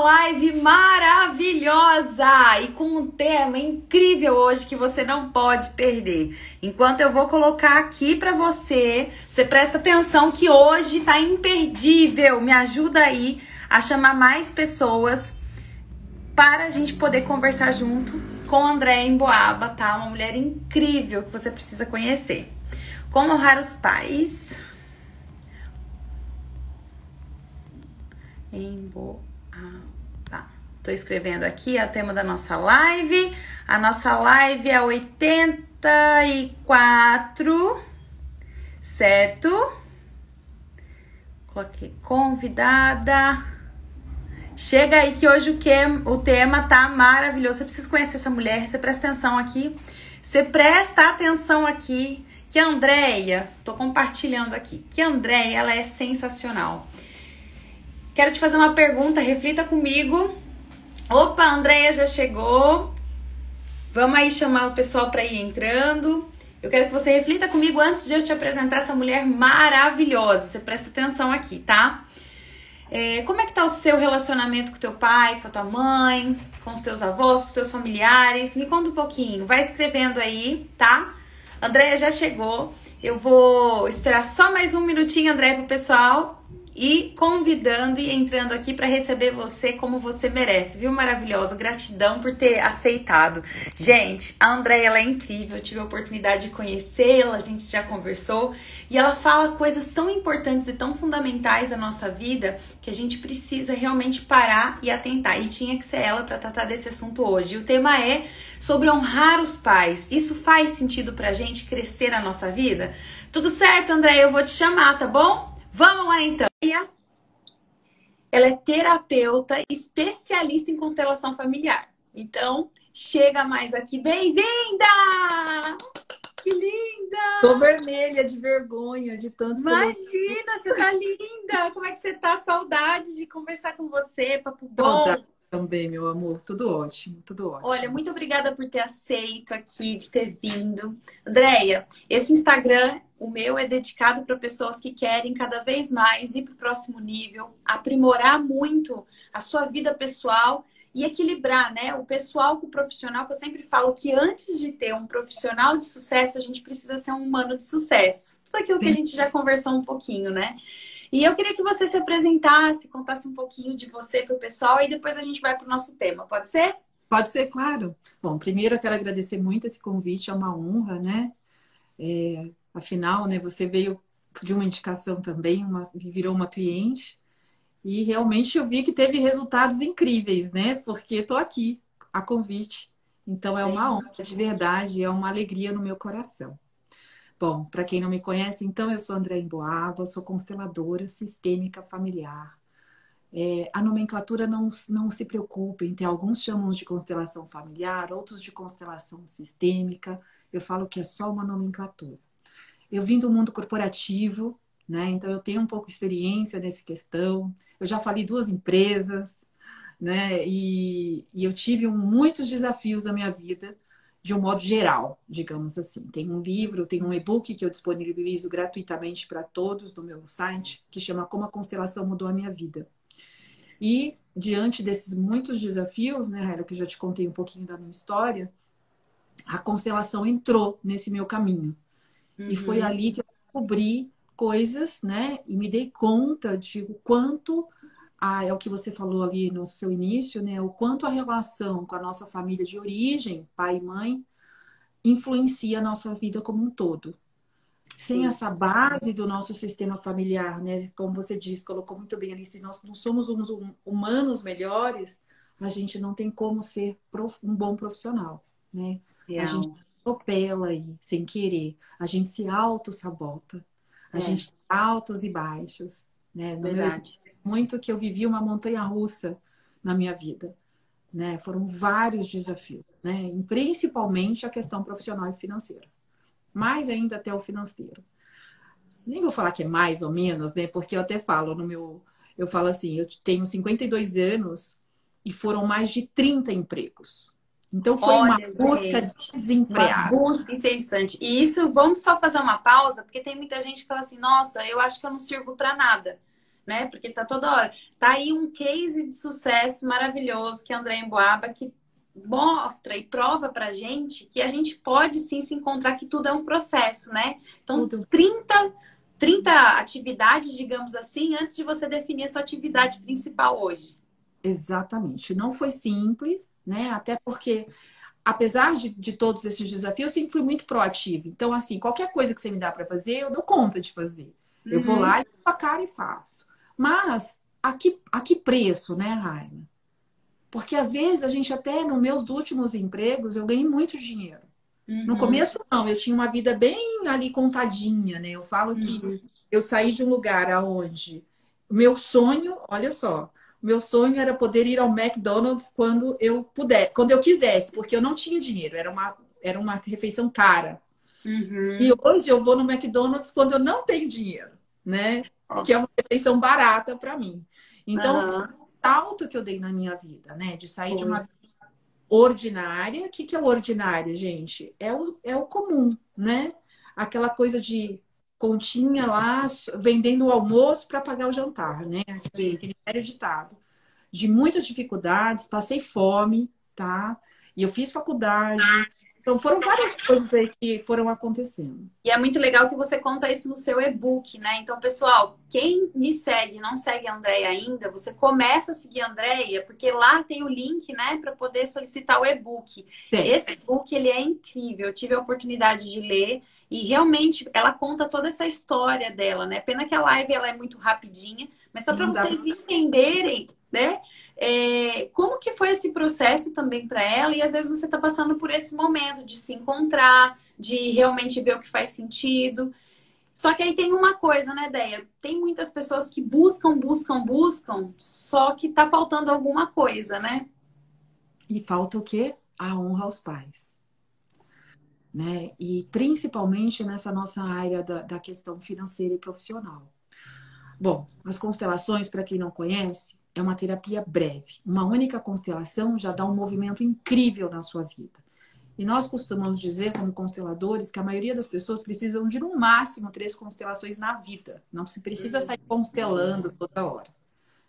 live maravilhosa e com um tema incrível hoje que você não pode perder. Enquanto eu vou colocar aqui para você, você presta atenção que hoje tá imperdível. Me ajuda aí a chamar mais pessoas para a gente poder conversar junto com André em Boaba, tá? Uma mulher incrível que você precisa conhecer. Como honrar os pais. Em Tô escrevendo aqui é o tema da nossa live. A nossa live é 84, certo? Coloquei convidada. Chega aí que hoje o, que, o tema tá maravilhoso. Você precisa conhecer essa mulher, você presta atenção aqui. Você presta atenção aqui que a Andréia, tô compartilhando aqui, que a Andréia, ela é sensacional. Quero te fazer uma pergunta, reflita comigo. Opa, a Andréia já chegou. Vamos aí chamar o pessoal para ir entrando. Eu quero que você reflita comigo antes de eu te apresentar essa mulher maravilhosa. Você presta atenção aqui, tá? É, como é que tá o seu relacionamento com teu pai, com a tua mãe, com os teus avós, com os teus familiares? Me conta um pouquinho. Vai escrevendo aí, tá? Andréia já chegou. Eu vou esperar só mais um minutinho, Andréia, pro pessoal e convidando e entrando aqui para receber você como você merece, viu? Maravilhosa, gratidão por ter aceitado. Gente, a Andréia ela é incrível, eu tive a oportunidade de conhecê-la, a gente já conversou e ela fala coisas tão importantes e tão fundamentais da nossa vida que a gente precisa realmente parar e atentar. E tinha que ser ela para tratar desse assunto hoje. E o tema é sobre honrar os pais. Isso faz sentido pra gente crescer na nossa vida? Tudo certo, Andréia? Eu vou te chamar, tá bom? Vamos lá então. Ela é terapeuta especialista em constelação familiar. Então, chega mais aqui. Bem-vinda! Que linda! Tô vermelha de vergonha de tanto. Imagina, você tá linda! Como é que você tá? Saudade de conversar com você, papo bom. Saudade também, meu amor. Tudo ótimo, tudo ótimo. Olha, muito obrigada por ter aceito aqui, de ter vindo. Andréia, esse Instagram, o meu, é dedicado para pessoas que querem cada vez mais ir para o próximo nível, aprimorar muito a sua vida pessoal e equilibrar, né? O pessoal com o profissional, que eu sempre falo que antes de ter um profissional de sucesso, a gente precisa ser um humano de sucesso. Isso é aquilo que a gente já conversou um pouquinho, né? E eu queria que você se apresentasse, contasse um pouquinho de você para o pessoal e depois a gente vai para o nosso tema. Pode ser? Pode ser, claro. Bom, primeiro eu quero agradecer muito esse convite, é uma honra, né? É, afinal, né, você veio de uma indicação também, uma, virou uma cliente, e realmente eu vi que teve resultados incríveis, né? Porque estou aqui a convite. Então é uma honra de verdade, é uma alegria no meu coração. Bom, para quem não me conhece, então eu sou André Emboaba, sou consteladora sistêmica familiar. É, a nomenclatura não, não se preocupem, tem alguns chamam de constelação familiar, outros de constelação sistêmica. Eu falo que é só uma nomenclatura. Eu vim do mundo corporativo, né? Então eu tenho um pouco de experiência nessa questão. Eu já falei duas empresas, né? E, e eu tive muitos desafios da minha vida de um modo geral, digamos assim. Tem um livro, tem um e-book que eu disponibilizo gratuitamente para todos no meu site, que chama Como a Constelação Mudou a Minha Vida. E diante desses muitos desafios, né, que eu já te contei um pouquinho da minha história, a constelação entrou nesse meu caminho. Uhum. E foi uhum. ali que eu descobri coisas, né, e me dei conta de o quanto a, é o que você falou ali no seu início, né? O quanto a relação com a nossa família de origem, pai e mãe, influencia a nossa vida como um todo. Sem Sim. essa base do nosso sistema familiar, né? Como você disse, colocou muito bem ali, se nós não somos uns humanos melhores, a gente não tem como ser um bom profissional, né? A gente atropela aí, sem querer. A gente se auto-sabota. A é. gente tem altos e baixos, né? No Verdade. Meu muito que eu vivi uma montanha russa na minha vida. Né? Foram vários desafios, né? E principalmente a questão profissional e financeira. Mais ainda até o financeiro. Nem vou falar que é mais ou menos, né? Porque eu até falo no meu. Eu falo assim, eu tenho 52 anos e foram mais de 30 empregos. Então foi Olha, uma busca gente, desempregada. Uma busca incessante. E isso, vamos só fazer uma pausa, porque tem muita gente que fala assim: nossa, eu acho que eu não sirvo para nada. né? Porque tá toda hora. Tá aí um case de sucesso maravilhoso que é André Emboaba, que mostra e prova pra gente que a gente pode sim se encontrar que tudo é um processo, né? Então, tudo. 30, 30 atividades, digamos assim, antes de você definir a sua atividade principal hoje. Exatamente. Não foi simples, né? Até porque, apesar de, de todos esses desafios, eu sempre fui muito proativa. Então, assim, qualquer coisa que você me dá para fazer, eu dou conta de fazer. Uhum. Eu vou uhum. lá e a cara e faço. Mas a que, a que preço, né, Raina? Porque às vezes a gente até nos meus últimos empregos eu ganhei muito dinheiro. Uhum. No começo não, eu tinha uma vida bem ali contadinha, né? Eu falo que uhum. eu saí de um lugar aonde o meu sonho, olha só, meu sonho era poder ir ao McDonald's quando eu puder, quando eu quisesse, porque eu não tinha dinheiro, era uma era uma refeição cara. Uhum. E hoje eu vou no McDonald's quando eu não tenho dinheiro, né? Que é uma refeição barata para mim. Então, salto que eu dei na minha vida, né? De sair Foi. de uma vida ordinária. O que, que é o ordinário, gente? É o, é o comum, né? Aquela coisa de continha lá vendendo o almoço para pagar o jantar, né? Aquele velho ditado. De muitas dificuldades, passei fome, tá? E eu fiz faculdade, então foram várias coisas aí que foram acontecendo. E é muito legal que você conta isso no seu e-book, né? Então, pessoal, quem me segue não segue a Andréia ainda, você começa a seguir a Andréia, porque lá tem o link, né, para poder solicitar o e-book. Esse e-book ele é incrível. Eu tive a oportunidade de ler e realmente ela conta toda essa história dela, né? Pena que a live ela é muito rapidinha, mas só para vocês entenderem, né? É, como que foi esse processo também para ela? E às vezes você está passando por esse momento de se encontrar, de realmente ver o que faz sentido. Só que aí tem uma coisa, né, Deia? Tem muitas pessoas que buscam, buscam, buscam, só que tá faltando alguma coisa, né? E falta o quê? A honra aos pais. Né? E principalmente nessa nossa área da, da questão financeira e profissional. Bom, as constelações, para quem não conhece, é uma terapia breve. Uma única constelação já dá um movimento incrível na sua vida. E nós costumamos dizer, como consteladores, que a maioria das pessoas precisam de no máximo três constelações na vida. Não se precisa sair constelando toda hora.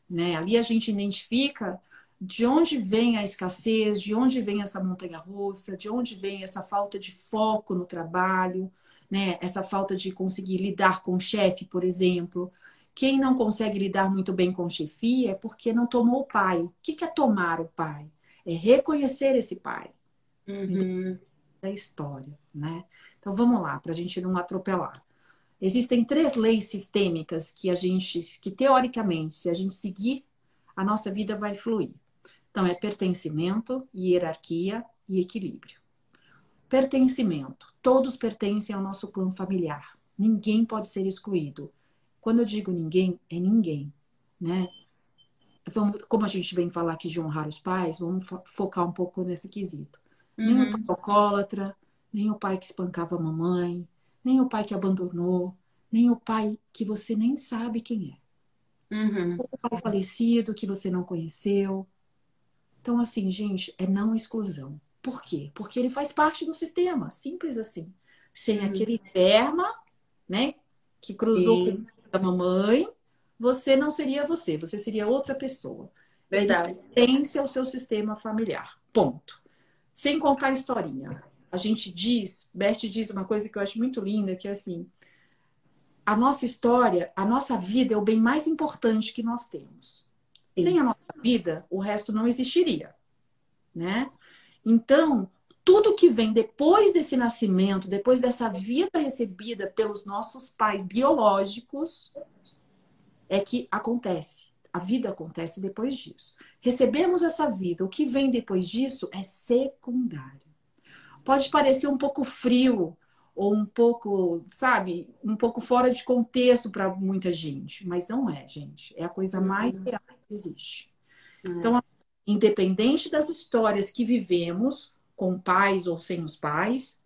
Né? Ali a gente identifica de onde vem a escassez, de onde vem essa montanha russa, de onde vem essa falta de foco no trabalho, né? essa falta de conseguir lidar com o chefe, por exemplo, quem não consegue lidar muito bem com chefia é porque não tomou o pai. O que é tomar o pai? É reconhecer esse pai. Uhum. Da história, né? Então vamos lá, para a gente não atropelar. Existem três leis sistêmicas que a gente, que teoricamente, se a gente seguir, a nossa vida vai fluir. Então é pertencimento, hierarquia e equilíbrio. Pertencimento. Todos pertencem ao nosso clã familiar. Ninguém pode ser excluído. Quando eu digo ninguém, é ninguém, né? Vamos, como a gente vem falar aqui de honrar os pais, vamos focar um pouco nesse quesito. Uhum. Nem o pai alcoólatra, nem o pai que espancava a mamãe, nem o pai que abandonou, nem o pai que você nem sabe quem é. Uhum. O pai falecido que você não conheceu. Então, assim, gente, é não exclusão. Por quê? Porque ele faz parte do sistema, simples assim. Sem uhum. aquele esperma, né, que cruzou Sim. com da mamãe, você não seria você, você seria outra pessoa. Verdade. Pertence ao seu sistema familiar. Ponto. Sem contar a historinha. A gente diz, Bert diz uma coisa que eu acho muito linda, que é assim, a nossa história, a nossa vida é o bem mais importante que nós temos. Sim. Sem a nossa vida, o resto não existiria, né? Então, tudo que vem depois desse nascimento, depois dessa vida recebida pelos nossos pais biológicos, é que acontece. A vida acontece depois disso. Recebemos essa vida, o que vem depois disso é secundário. Pode parecer um pouco frio ou um pouco, sabe, um pouco fora de contexto para muita gente, mas não é, gente. É a coisa mais uhum. real que existe. É. Então, independente das histórias que vivemos, com pais ou sem os pais.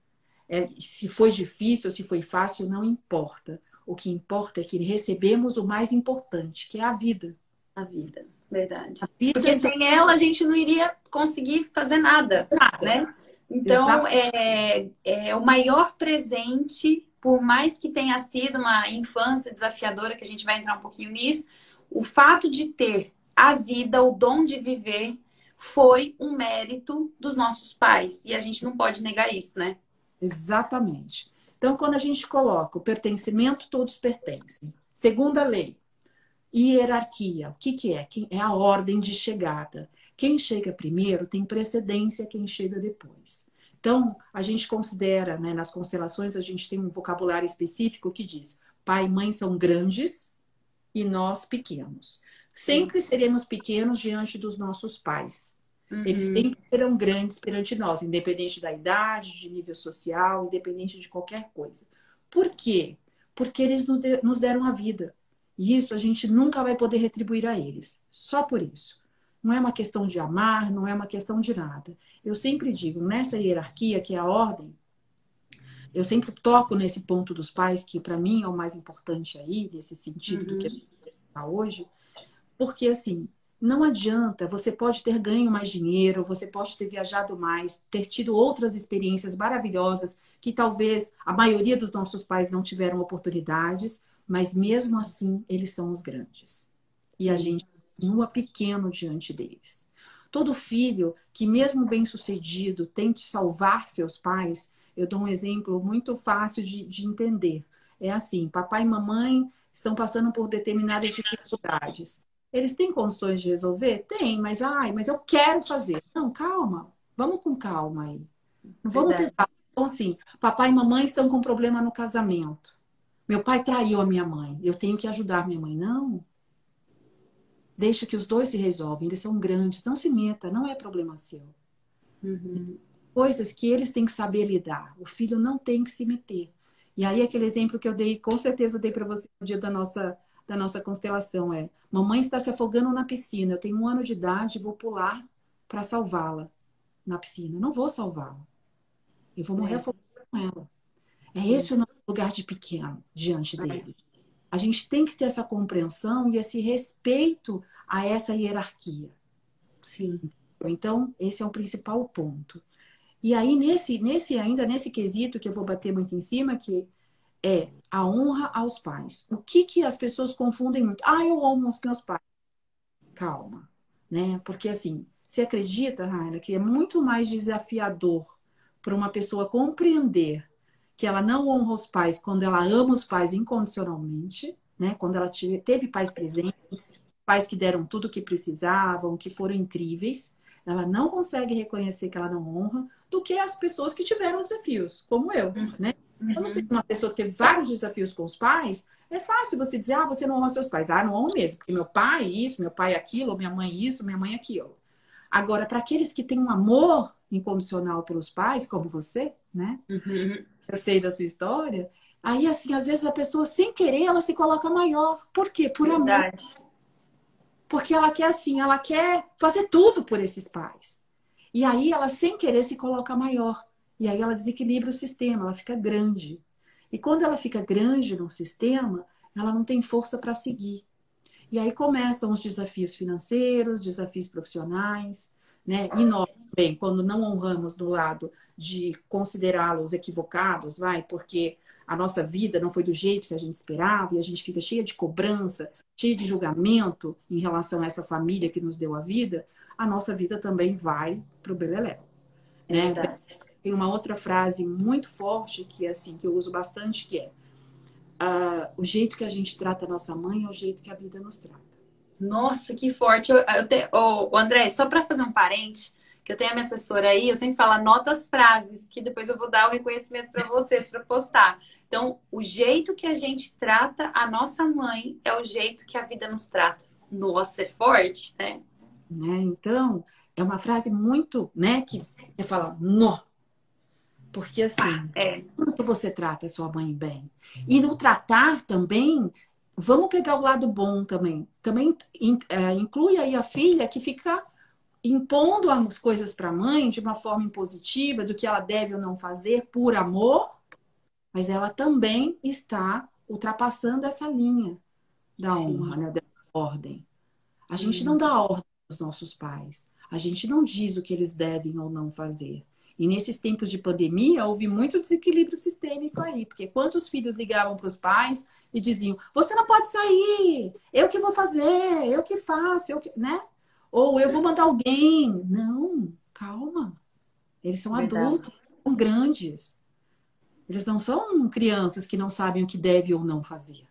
É, se foi difícil ou se foi fácil, não importa. O que importa é que recebemos o mais importante, que é a vida. A vida, verdade. A vida Porque sem ela a gente não iria conseguir fazer nada, nada. né? Então, é, é o maior presente, por mais que tenha sido uma infância desafiadora, que a gente vai entrar um pouquinho nisso, o fato de ter a vida, o dom de viver, foi um mérito dos nossos pais. E a gente não pode negar isso, né? Exatamente. Então, quando a gente coloca o pertencimento, todos pertencem. Segunda lei, hierarquia. O que, que é? É a ordem de chegada. Quem chega primeiro tem precedência quem chega depois. Então, a gente considera, né, nas constelações, a gente tem um vocabulário específico que diz: pai e mãe são grandes e nós pequenos. Sempre seremos pequenos diante dos nossos pais. Uhum. Eles sempre serão grandes perante nós, independente da idade, de nível social, independente de qualquer coisa. Por quê? Porque eles nos deram a vida. E isso a gente nunca vai poder retribuir a eles. Só por isso. Não é uma questão de amar, não é uma questão de nada. Eu sempre digo, nessa hierarquia, que é a ordem, eu sempre toco nesse ponto dos pais, que para mim é o mais importante aí, nesse sentido uhum. do que a gente está hoje, porque assim, não adianta, você pode ter ganho mais dinheiro, você pode ter viajado mais, ter tido outras experiências maravilhosas que talvez a maioria dos nossos pais não tiveram oportunidades, mas mesmo assim eles são os grandes. E a gente continua pequeno diante deles. Todo filho que, mesmo bem-sucedido, tente salvar seus pais, eu dou um exemplo muito fácil de, de entender. É assim: papai e mamãe estão passando por determinadas dificuldades. Eles têm condições de resolver? Tem, mas ai, mas eu quero fazer. Não, calma. Vamos com calma aí. Não vamos Verdade. tentar. Então, assim, papai e mamãe estão com problema no casamento. Meu pai traiu a minha mãe. Eu tenho que ajudar minha mãe. Não. Deixa que os dois se resolvem. Eles são grandes. Não se meta. Não é problema seu. Uhum. Coisas que eles têm que saber lidar. O filho não tem que se meter. E aí, aquele exemplo que eu dei, com certeza eu dei para você no dia da nossa da nossa constelação é: mamãe está se afogando na piscina, eu tenho um ano de idade, vou pular para salvá-la na piscina. Eu não vou salvá-la. Eu vou morrer é. afogada com ela. É esse o nosso lugar de pequeno diante dele. A gente tem que ter essa compreensão e esse respeito a essa hierarquia. Sim. Então, esse é o principal ponto. E aí, nesse, nesse ainda nesse quesito que eu vou bater muito em cima, que é a honra aos pais. O que, que as pessoas confundem muito? Ah, eu amo os meus pais. Calma, né? Porque assim, você acredita, Raina, que é muito mais desafiador para uma pessoa compreender que ela não honra os pais quando ela ama os pais incondicionalmente, né? Quando ela teve pais presentes, pais que deram tudo o que precisavam, que foram incríveis, ela não consegue reconhecer que ela não honra, do que as pessoas que tiveram desafios, como eu, né? Quando você tem uma pessoa que teve vários desafios com os pais, é fácil você dizer, ah, você não honra seus pais. Ah, não honro mesmo, porque meu pai isso, meu pai aquilo, minha mãe isso, minha mãe aquilo. Agora, para aqueles que têm um amor incondicional pelos pais, como você, né? Uhum. Eu sei da sua história. Aí, assim, às vezes a pessoa, sem querer, ela se coloca maior. Por quê? Por Verdade. amor. Porque ela quer, assim, ela quer fazer tudo por esses pais. E aí, ela, sem querer, se coloca maior. E aí ela desequilibra o sistema, ela fica grande. E quando ela fica grande no sistema, ela não tem força para seguir. E aí começam os desafios financeiros, desafios profissionais, né? E nós também, quando não honramos do lado de considerá-los equivocados, vai, porque a nossa vida não foi do jeito que a gente esperava e a gente fica cheia de cobrança, cheia de julgamento em relação a essa família que nos deu a vida, a nossa vida também vai para o beleléu. Né? tem uma outra frase muito forte que é assim que eu uso bastante que é uh, o jeito que a gente trata a nossa mãe é o jeito que a vida nos trata. Nossa, que forte! Eu, eu te, oh, André, só para fazer um parente, que eu tenho a minha assessora aí, eu sempre falo anota as frases que depois eu vou dar o reconhecimento para vocês para postar. Então, o jeito que a gente trata a nossa mãe é o jeito que a vida nos trata. Nossa, é forte, né? né? Então, é uma frase muito, né, que você fala, nó, porque assim, é. quanto você trata a sua mãe bem? E no tratar também, vamos pegar o lado bom também. Também é, inclui aí a filha que fica impondo as coisas para a mãe de uma forma impositiva, do que ela deve ou não fazer por amor, mas ela também está ultrapassando essa linha da honra, né, da ordem. A gente não dá ordem aos nossos pais. A gente não diz o que eles devem ou não fazer. E nesses tempos de pandemia, houve muito desequilíbrio sistêmico aí, porque quantos filhos ligavam para os pais e diziam: "Você não pode sair, eu que vou fazer, eu que faço, eu que", né? Ou eu vou mandar alguém. Não, calma. Eles são Verdade. adultos, são grandes. Eles não são crianças que não sabem o que deve ou não fazer.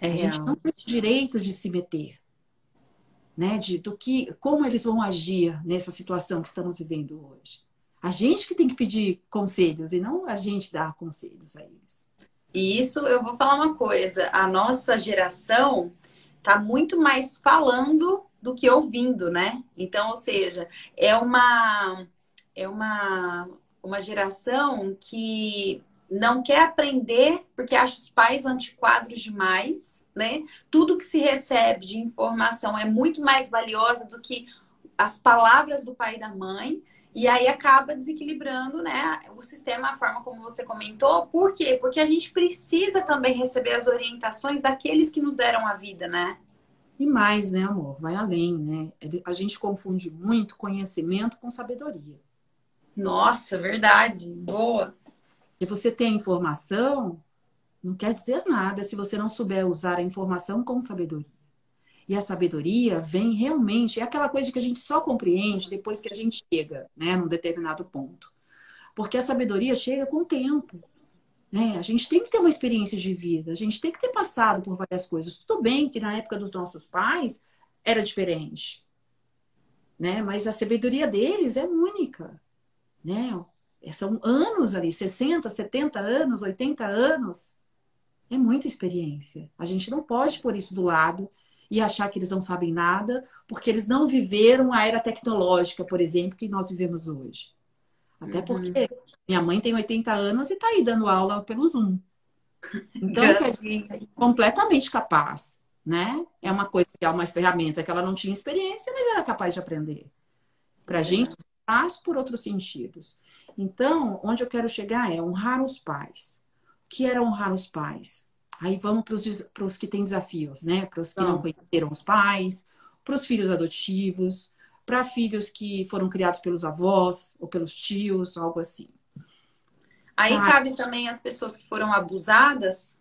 É a gente não tem direito de se meter, né? De do que, como eles vão agir nessa situação que estamos vivendo hoje. A gente que tem que pedir conselhos e não a gente dar conselhos a eles. E isso eu vou falar uma coisa, a nossa geração tá muito mais falando do que ouvindo, né? Então, ou seja, é uma é uma uma geração que não quer aprender porque acha os pais antiquados demais, né? Tudo que se recebe de informação é muito mais valiosa do que as palavras do pai e da mãe. E aí acaba desequilibrando, né, o sistema, a forma como você comentou. Por quê? Porque a gente precisa também receber as orientações daqueles que nos deram a vida, né? E mais, né, amor? Vai além, né? A gente confunde muito conhecimento com sabedoria. Nossa, verdade. Boa. E você tem informação, não quer dizer nada se você não souber usar a informação com sabedoria. E a sabedoria vem realmente, é aquela coisa que a gente só compreende depois que a gente chega, né, num determinado ponto. Porque a sabedoria chega com o tempo. Né? A gente tem que ter uma experiência de vida, a gente tem que ter passado por várias coisas. Tudo bem que na época dos nossos pais era diferente, né? Mas a sabedoria deles é única, né? São anos ali, 60, 70 anos, 80 anos. É muita experiência. A gente não pode pôr isso do lado e achar que eles não sabem nada, porque eles não viveram a era tecnológica, por exemplo, que nós vivemos hoje. Até uhum. porque minha mãe tem 80 anos e está aí dando aula pelo Zoom. Então, é completamente capaz, né? É uma coisa que é uma ferramenta que ela não tinha experiência, mas era capaz de aprender. Para a é. gente, faz por outros sentidos. Então, onde eu quero chegar é honrar os pais. O que era honrar os pais? Aí vamos para os que têm desafios, né? Para os que não conheceram os pais, para os filhos adotivos, para filhos que foram criados pelos avós ou pelos tios, algo assim. Aí cabe, cabe também as pessoas que foram abusadas?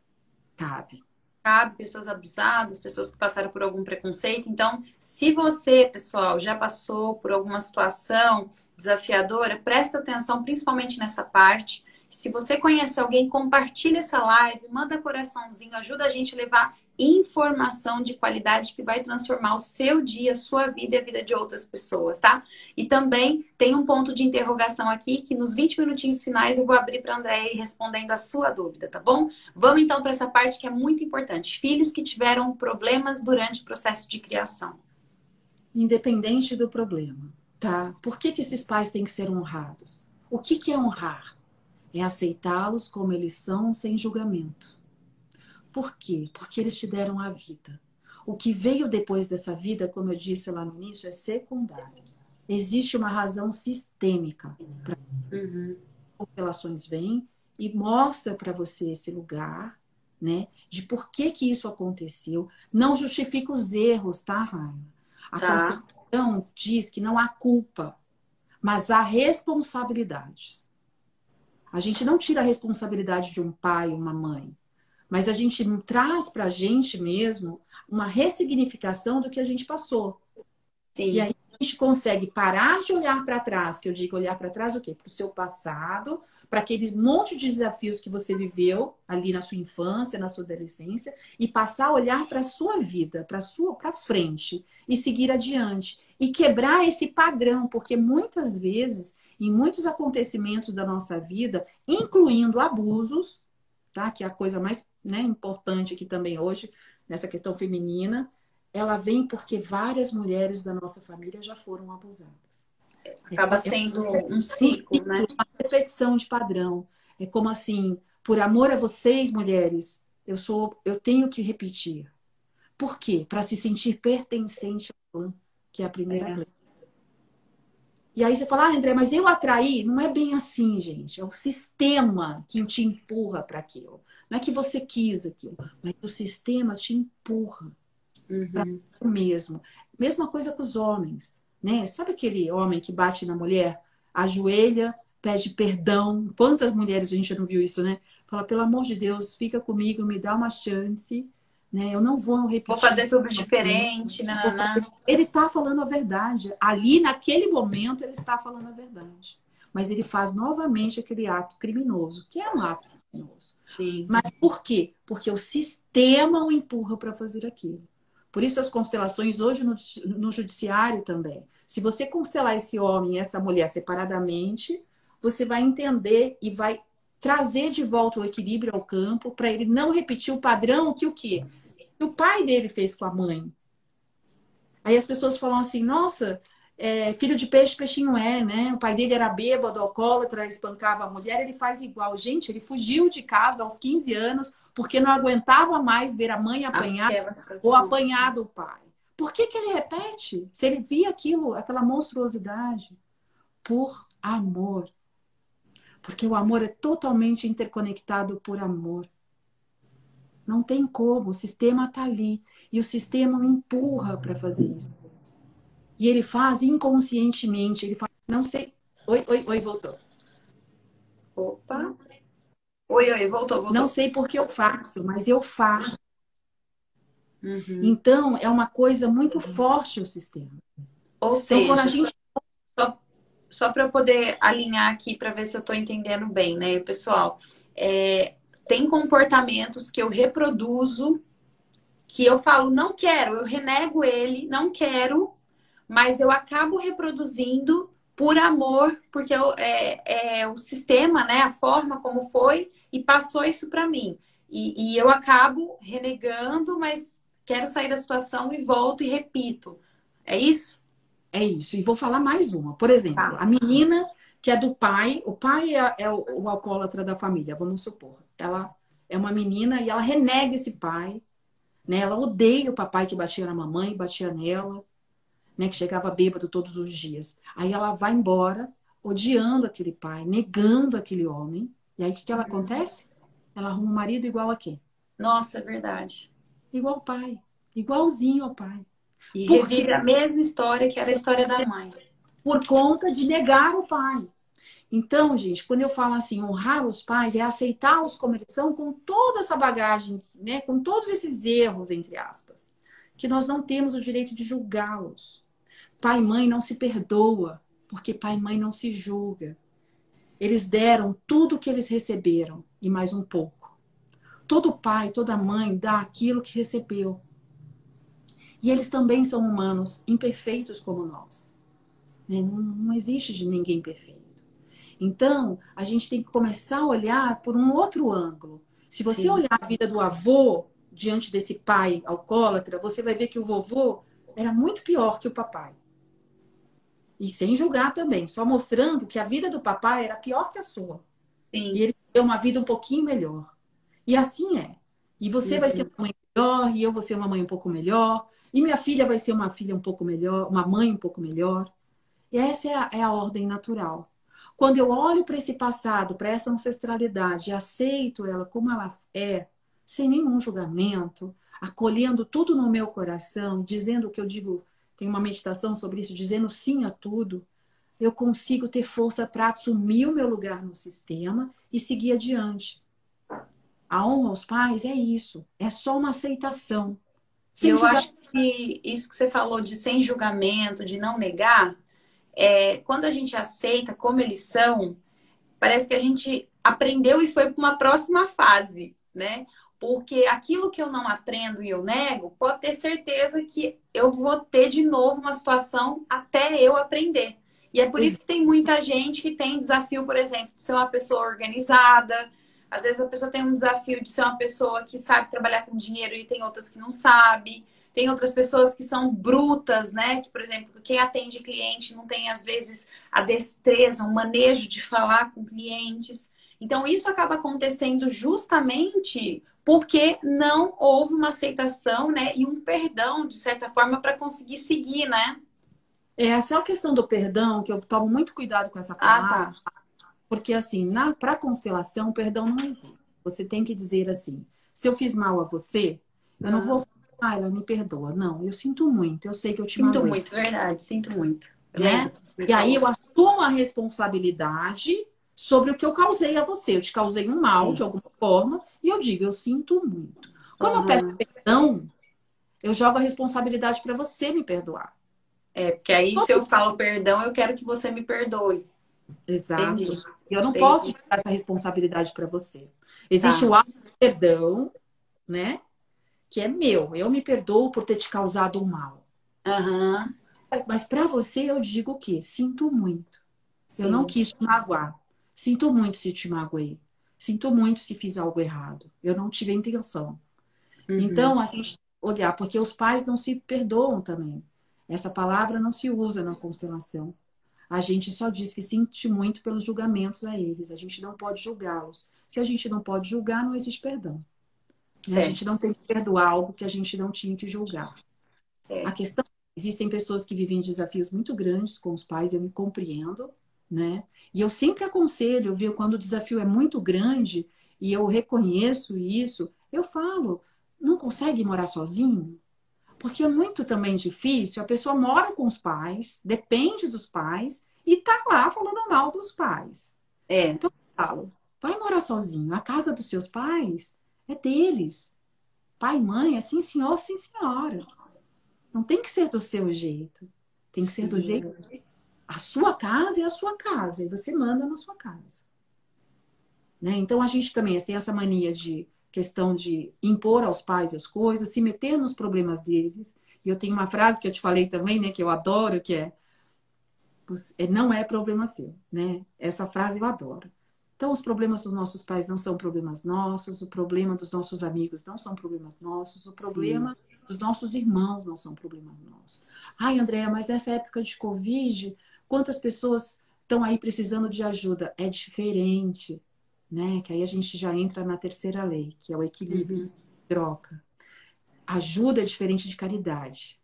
Cabe. Cabe pessoas abusadas, pessoas que passaram por algum preconceito. Então, se você, pessoal, já passou por alguma situação desafiadora, presta atenção principalmente nessa parte se você conhece alguém, compartilha essa live, manda coraçãozinho, ajuda a gente a levar informação de qualidade que vai transformar o seu dia, a sua vida e a vida de outras pessoas, tá? E também tem um ponto de interrogação aqui que nos 20 minutinhos finais eu vou abrir para André respondendo a sua dúvida, tá bom? Vamos então para essa parte que é muito importante. Filhos que tiveram problemas durante o processo de criação. Independente do problema, tá? Por que, que esses pais têm que ser honrados? O que, que é honrar? é aceitá-los como eles são sem julgamento. Por quê? Porque eles te deram a vida. O que veio depois dessa vida, como eu disse lá no início, é secundário. Existe uma razão sistêmica para uhum. as relações vêm e mostra para você esse lugar, né? De por que que isso aconteceu. Não justifica os erros, tá, Raina? A tá. Constituição diz que não há culpa, mas há responsabilidades. A gente não tira a responsabilidade de um pai, uma mãe, mas a gente traz para a gente mesmo uma ressignificação do que a gente passou. Sim. E aí a gente consegue parar de olhar para trás, que eu digo olhar para trás o quê? Para o seu passado, para aqueles monte de desafios que você viveu ali na sua infância, na sua adolescência, e passar a olhar para a sua vida, para sua para frente e seguir adiante e quebrar esse padrão, porque muitas vezes em muitos acontecimentos da nossa vida, incluindo abusos, tá? Que é a coisa mais né, importante aqui também hoje, nessa questão feminina, ela vem porque várias mulheres da nossa família já foram abusadas. Acaba sendo um ciclo, né? Uma repetição de padrão. É como assim, por amor a vocês, mulheres, eu sou, eu tenho que repetir. Por quê? Para se sentir pertencente ao clã, que é a primeira é. E aí você fala, ah, André, mas eu atraí? Não é bem assim, gente. É o sistema que te empurra para aquilo. Não é que você quis aquilo, mas o sistema te empurra uhum. para o mesmo. Mesma coisa com os homens, né? Sabe aquele homem que bate na mulher, ajoelha, pede perdão. Quantas mulheres a gente já não viu isso, né? Fala, pelo amor de Deus, fica comigo, me dá uma chance. Né? Eu não vou repetir. Vou fazer tudo diferente. Fazer... Ele está falando a verdade. Ali, naquele momento, ele está falando a verdade. Mas ele faz novamente aquele ato criminoso, que é um ato criminoso. Sim. Mas por quê? Porque o sistema o empurra para fazer aquilo. Por isso as constelações hoje no, no judiciário também. Se você constelar esse homem e essa mulher separadamente, você vai entender e vai trazer de volta o equilíbrio ao campo para ele não repetir o padrão que o quê? Que o pai dele fez com a mãe. Aí as pessoas falam assim, nossa, é, filho de peixe, peixinho é, né? O pai dele era bêbado, alcoólatra, espancava a mulher, ele faz igual. Gente, ele fugiu de casa aos 15 anos porque não aguentava mais ver a mãe apanhar ou apanhar do pai. Por que, que ele repete? Se ele via aquilo, aquela monstruosidade. Por amor. Porque o amor é totalmente interconectado por amor. Não tem como, o sistema está ali. E o sistema o empurra para fazer isso. E ele faz inconscientemente. Ele faz, não sei. Oi, oi, oi, voltou. Opa. Oi, oi, voltou, voltou. Não sei porque eu faço, mas eu faço. Uhum. Então, é uma coisa muito forte o sistema. Ou então, seja, gente só para poder alinhar aqui para ver se eu estou entendendo bem, né, pessoal? É, tem comportamentos que eu reproduzo que eu falo não quero, eu renego ele, não quero, mas eu acabo reproduzindo por amor, porque eu, é, é, o sistema, né, a forma como foi e passou isso para mim. E, e eu acabo renegando, mas quero sair da situação e volto e repito. É isso? É isso. E vou falar mais uma. Por exemplo, tá. a menina que é do pai, o pai é, é o, o, alcoólatra da família, vamos supor. Ela é uma menina e ela renega esse pai, né? Ela odeia o papai que batia na mamãe, batia nela, né? Que chegava bêbado todos os dias. Aí ela vai embora, odiando aquele pai, negando aquele homem. E aí o que, que ela uhum. acontece? Ela arruma um marido igual a quem? Nossa, é verdade. Igual o pai. Igualzinho ao pai. E Porque... revive a mesma história que era a história da mãe. Por conta de negar o pai. Então, gente, quando eu falo assim, honrar os pais é aceitá-los como eles são, com toda essa bagagem, né, com todos esses erros, entre aspas, que nós não temos o direito de julgá-los. Pai e mãe não se perdoa, porque pai e mãe não se julga. Eles deram tudo o que eles receberam e mais um pouco. Todo pai, toda mãe dá aquilo que recebeu. E eles também são humanos, imperfeitos como nós. Né? Não, não existe de ninguém perfeito. Então, a gente tem que começar a olhar por um outro ângulo. Se você Sim. olhar a vida do avô diante desse pai alcoólatra, você vai ver que o vovô era muito pior que o papai. E sem julgar também, só mostrando que a vida do papai era pior que a sua. Sim. E ele deu uma vida um pouquinho melhor. E assim é. E você vai ser uma mãe melhor, e eu vou ser uma mãe um pouco melhor, e minha filha vai ser uma filha um pouco melhor, uma mãe um pouco melhor. E essa é a, é a ordem natural. Quando eu olho para esse passado, para essa ancestralidade, e aceito ela como ela é, sem nenhum julgamento, acolhendo tudo no meu coração, dizendo o que eu digo, tem uma meditação sobre isso, dizendo sim a tudo, eu consigo ter força para assumir o meu lugar no sistema e seguir adiante. A honra aos pais é isso, é só uma aceitação. Sem eu julgar... acho que isso que você falou de sem julgamento, de não negar, é, quando a gente aceita como eles são, parece que a gente aprendeu e foi para uma próxima fase, né? Porque aquilo que eu não aprendo e eu nego, pode ter certeza que eu vou ter de novo uma situação até eu aprender. E é por isso que tem muita gente que tem desafio, por exemplo, de ser uma pessoa organizada. Às vezes a pessoa tem um desafio de ser uma pessoa que sabe trabalhar com dinheiro e tem outras que não sabe. Tem outras pessoas que são brutas, né? Que, por exemplo, quem atende cliente não tem, às vezes, a destreza, o manejo de falar com clientes. Então, isso acaba acontecendo justamente porque não houve uma aceitação, né? E um perdão, de certa forma, para conseguir seguir, né? É, essa é a questão do perdão, que eu tomo muito cuidado com essa palavra. Ah, tá. Porque, assim, para constelação, o perdão não existe. Você tem que dizer assim: se eu fiz mal a você, eu não vou ah, ela me perdoa. Não, eu sinto muito, eu sei que eu te Sinto muito, verdade, sinto muito. Né? E aí eu assumo a responsabilidade sobre o que eu causei a você. Eu te causei um mal de alguma forma e eu digo, eu sinto muito. Quando uhum. eu peço perdão, eu jogo a responsabilidade para você me perdoar. É, porque aí se eu falo perdão, eu quero que você me perdoe. Exato. Entendi. Eu não Entendi. posso jogar essa responsabilidade para você. Existe tá. o ato de perdão, né? Que é meu. Eu me perdoo por ter te causado um mal. Uhum. Mas para você eu digo o quê? Sinto muito. Sim. Eu não quis te magoar. Sinto muito se te magoei. Sinto muito se fiz algo errado. Eu não tive a intenção. Uhum. Então, a gente olhar, porque os pais não se perdoam também. Essa palavra não se usa na constelação. A gente só diz que sente muito pelos julgamentos a eles. A gente não pode julgá-los. Se a gente não pode julgar, não existe perdão. A gente não tem que perdoar algo que a gente não tinha que julgar. Certo. A questão existem pessoas que vivem desafios muito grandes com os pais, eu me compreendo, né? E eu sempre aconselho, viu, quando o desafio é muito grande e eu reconheço isso, eu falo, não consegue morar sozinho? Porque é muito também difícil, a pessoa mora com os pais, depende dos pais e tá lá falando mal dos pais. É. Então eu falo, vai morar sozinho. A casa dos seus pais é deles. Pai e mãe é sim senhor, sim senhora. Não tem que ser do seu jeito. Tem que sim. ser do jeito. A sua casa é a sua casa e você manda na sua casa. Né? Então a gente também tem essa mania de questão de impor aos pais as coisas, se meter nos problemas deles. E eu tenho uma frase que eu te falei também, né, que eu adoro, que é, é não é problema seu, né? Essa frase eu adoro. Então, os problemas dos nossos pais não são problemas nossos, o problema dos nossos amigos não são problemas nossos, o problema Sim. dos nossos irmãos não são problemas nossos. Ai, Andréa, mas nessa época de Covid, quantas pessoas estão aí precisando de ajuda? É diferente né? Que aí a gente já entra na terceira lei, que é o equilíbrio, uhum. troca. Ajuda é diferente de caridade.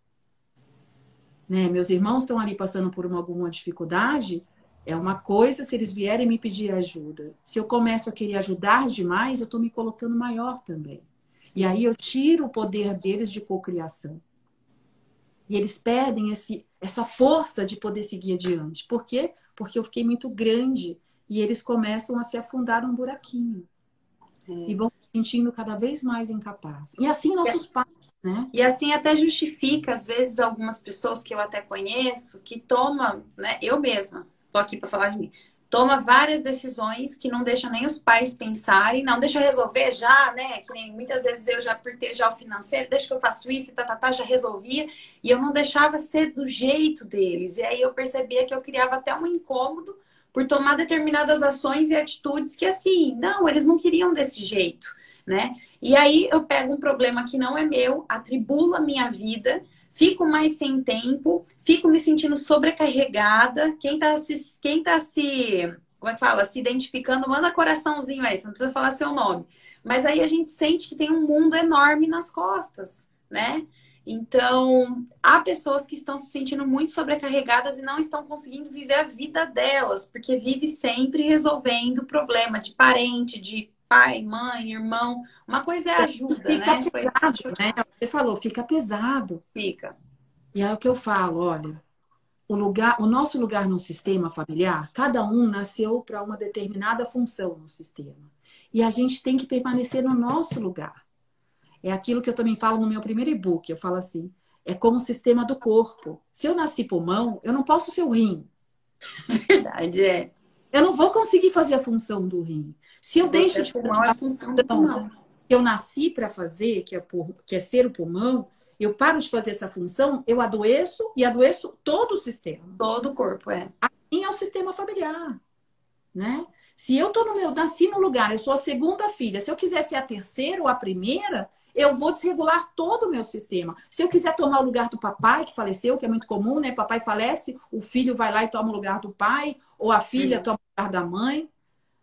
Né? Meus irmãos estão ali passando por uma, alguma dificuldade, é uma coisa se eles vierem me pedir ajuda. Se eu começo a querer ajudar demais, eu estou me colocando maior também. E aí eu tiro o poder deles de cocriação. E eles perdem esse, essa força de poder seguir adiante. Por quê? Porque eu fiquei muito grande e eles começam a se afundar num buraquinho. É. E vão se sentindo cada vez mais incapazes. E assim nossos pais, né? E assim até justifica, às vezes, algumas pessoas que eu até conheço, que tomam, né? Eu mesma, tô aqui para falar de mim, toma várias decisões que não deixam nem os pais pensarem, não, deixa resolver já, né? Que nem muitas vezes eu já por ter já o financeiro, deixa que eu faço isso tá, tá, tá, já resolvia, e eu não deixava ser do jeito deles. E aí eu percebia que eu criava até um incômodo por tomar determinadas ações e atitudes que assim, não, eles não queriam desse jeito, né? E aí eu pego um problema que não é meu, atribulo a minha vida, fico mais sem tempo, fico me sentindo sobrecarregada. Quem tá se, quem tá se, como é que fala, se identificando, manda coraçãozinho aí, você não precisa falar seu nome. Mas aí a gente sente que tem um mundo enorme nas costas, né? Então, há pessoas que estão se sentindo muito sobrecarregadas e não estão conseguindo viver a vida delas, porque vive sempre resolvendo problema de parente, de pai, mãe, irmão. Uma coisa é ajuda, fica né? Pesado, né? Você falou, fica pesado. Fica. E é o que eu falo, olha, o lugar, o nosso lugar no sistema familiar, cada um nasceu para uma determinada função no sistema. E a gente tem que permanecer no nosso lugar. É aquilo que eu também falo no meu primeiro e-book. Eu falo assim: é como o sistema do corpo. Se eu nasci pulmão, eu não posso ser o rim. Verdade, é. Eu não vou conseguir fazer a função do rim. Se eu Você deixo de pulmão, é a função do pulmão. eu nasci para fazer, que é, por, que é ser o pulmão, eu paro de fazer essa função, eu adoeço e adoeço todo o sistema. Todo o corpo, é. Assim é o sistema familiar, né? Se eu tô no meu, nasci no lugar, eu sou a segunda filha, se eu quiser ser a terceira ou a primeira, eu vou desregular todo o meu sistema. Se eu quiser tomar o lugar do papai que faleceu, que é muito comum, né? Papai falece, o filho vai lá e toma o lugar do pai, ou a filha Sim. toma o lugar da mãe,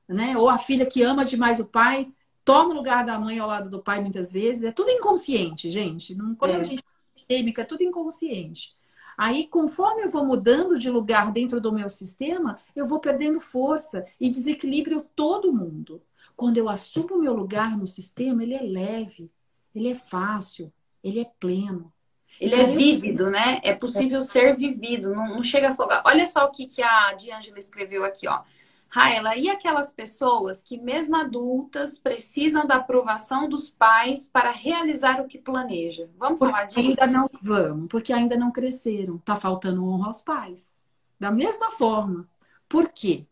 né? Ou a filha que ama demais o pai toma o lugar da mãe ao lado do pai muitas vezes. É tudo inconsciente, gente. Não, quando é. a gente é tudo inconsciente. Aí, conforme eu vou mudando de lugar dentro do meu sistema, eu vou perdendo força e desequilíbrio todo mundo. Quando eu assumo o meu lugar no sistema, ele é leve, ele é fácil, ele é pleno. Ele é vívido, né? É possível ser vivido, não, não chega a afogar. Olha só o que, que a Diângela escreveu aqui, ó. Raela, e aquelas pessoas que, mesmo adultas, precisam da aprovação dos pais para realizar o que planeja? Vamos porque falar disso? Ainda não vamos, porque ainda não cresceram. Tá faltando honra aos pais. Da mesma forma. Por quê?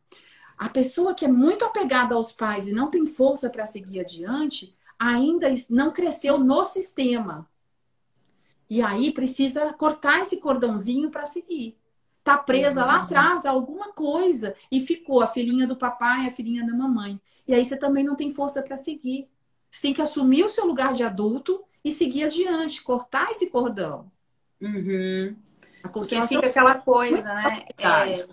A pessoa que é muito apegada aos pais e não tem força para seguir adiante, ainda não cresceu no sistema. E aí precisa cortar esse cordãozinho para seguir. Tá presa uhum. lá atrás a alguma coisa e ficou a filhinha do papai, a filhinha da mamãe. E aí você também não tem força para seguir. Você tem que assumir o seu lugar de adulto e seguir adiante, cortar esse cordão. Uhum. A Porque fica aquela coisa, né? É...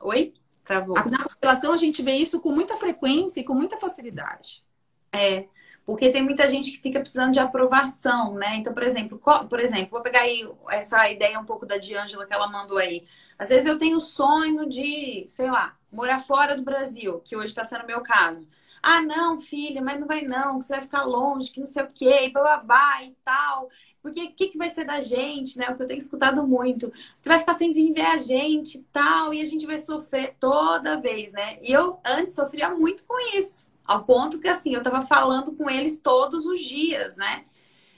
Oi? Travou. Na constelação a gente vê isso com muita frequência e com muita facilidade. É, porque tem muita gente que fica precisando de aprovação, né? Então, por exemplo, por exemplo, vou pegar aí essa ideia um pouco da Diângela que ela mandou aí. Às vezes eu tenho o sonho de, sei lá, morar fora do Brasil, que hoje está sendo meu caso. Ah, não, filha, mas não vai não, que você vai ficar longe, que não sei o quê, e bababá e tal. Porque o que, que vai ser da gente, né? O que eu tenho escutado muito. Você vai ficar sem vir ver a gente e tal, e a gente vai sofrer toda vez, né? E eu antes sofria muito com isso. Ao ponto que, assim, eu tava falando com eles todos os dias, né?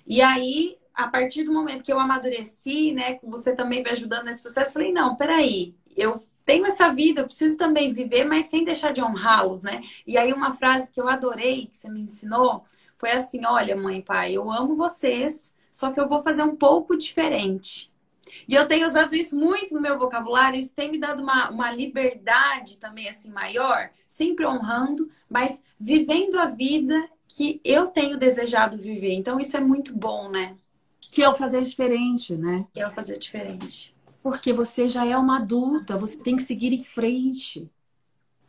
E aí, a partir do momento que eu amadureci, né, com você também me ajudando nesse processo, falei, não, peraí, eu tenho essa vida, eu preciso também viver, mas sem deixar de honrá-los, né? E aí uma frase que eu adorei, que você me ensinou, foi assim: olha, mãe, pai, eu amo vocês, só que eu vou fazer um pouco diferente. E eu tenho usado isso muito no meu vocabulário, isso tem me dado uma, uma liberdade também assim maior, sempre honrando, mas vivendo a vida que eu tenho desejado viver. Então isso é muito bom, né? Que é o fazer diferente, né? Que é o fazer diferente. Porque você já é uma adulta, você tem que seguir em frente.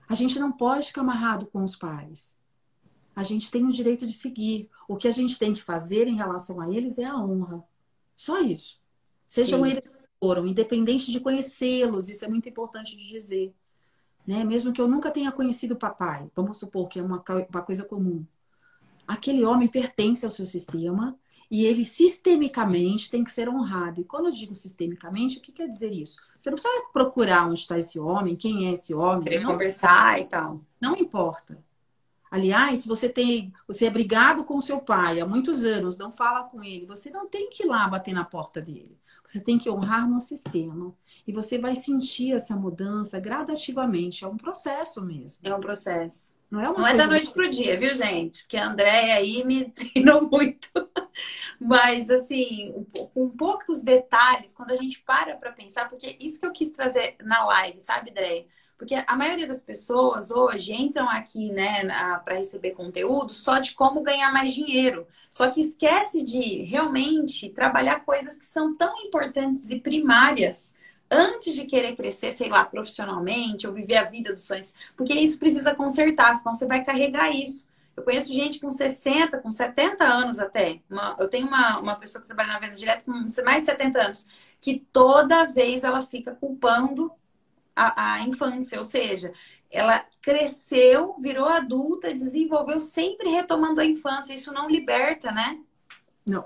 A gente não pode ficar amarrado com os pais. A gente tem o direito de seguir. O que a gente tem que fazer em relação a eles é a honra. Só isso. Sejam Sim. eles que foram, independente de conhecê-los, isso é muito importante de dizer. Né? Mesmo que eu nunca tenha conhecido o papai, vamos supor que é uma, uma coisa comum. Aquele homem pertence ao seu sistema e ele sistemicamente tem que ser honrado. E quando eu digo sistemicamente, o que quer dizer isso? Você não precisa procurar onde está esse homem, quem é esse homem. Querer conversar e tal. Não importa. Aliás, se você tem, você é brigado com seu pai há muitos anos, não fala com ele, você não tem que ir lá bater na porta dele. Você tem que honrar no sistema. E você vai sentir essa mudança gradativamente. É um processo mesmo. É um processo. Não é, não é da noite pro dia, viu, gente? Porque a Andréia aí me treinou muito. Mas, assim, com poucos detalhes, quando a gente para para pensar, porque isso que eu quis trazer na live, sabe, Andréia? Porque a maioria das pessoas hoje entram aqui, né, para receber conteúdo só de como ganhar mais dinheiro. Só que esquece de realmente trabalhar coisas que são tão importantes e primárias antes de querer crescer, sei lá, profissionalmente ou viver a vida dos sonhos. Porque isso precisa consertar, senão você vai carregar isso. Eu conheço gente com 60, com 70 anos até. Uma, eu tenho uma, uma pessoa que trabalha na venda direta com mais de 70 anos, que toda vez ela fica culpando a, a infância, ou seja, ela cresceu, virou adulta, desenvolveu sempre retomando a infância. Isso não liberta, né? Não.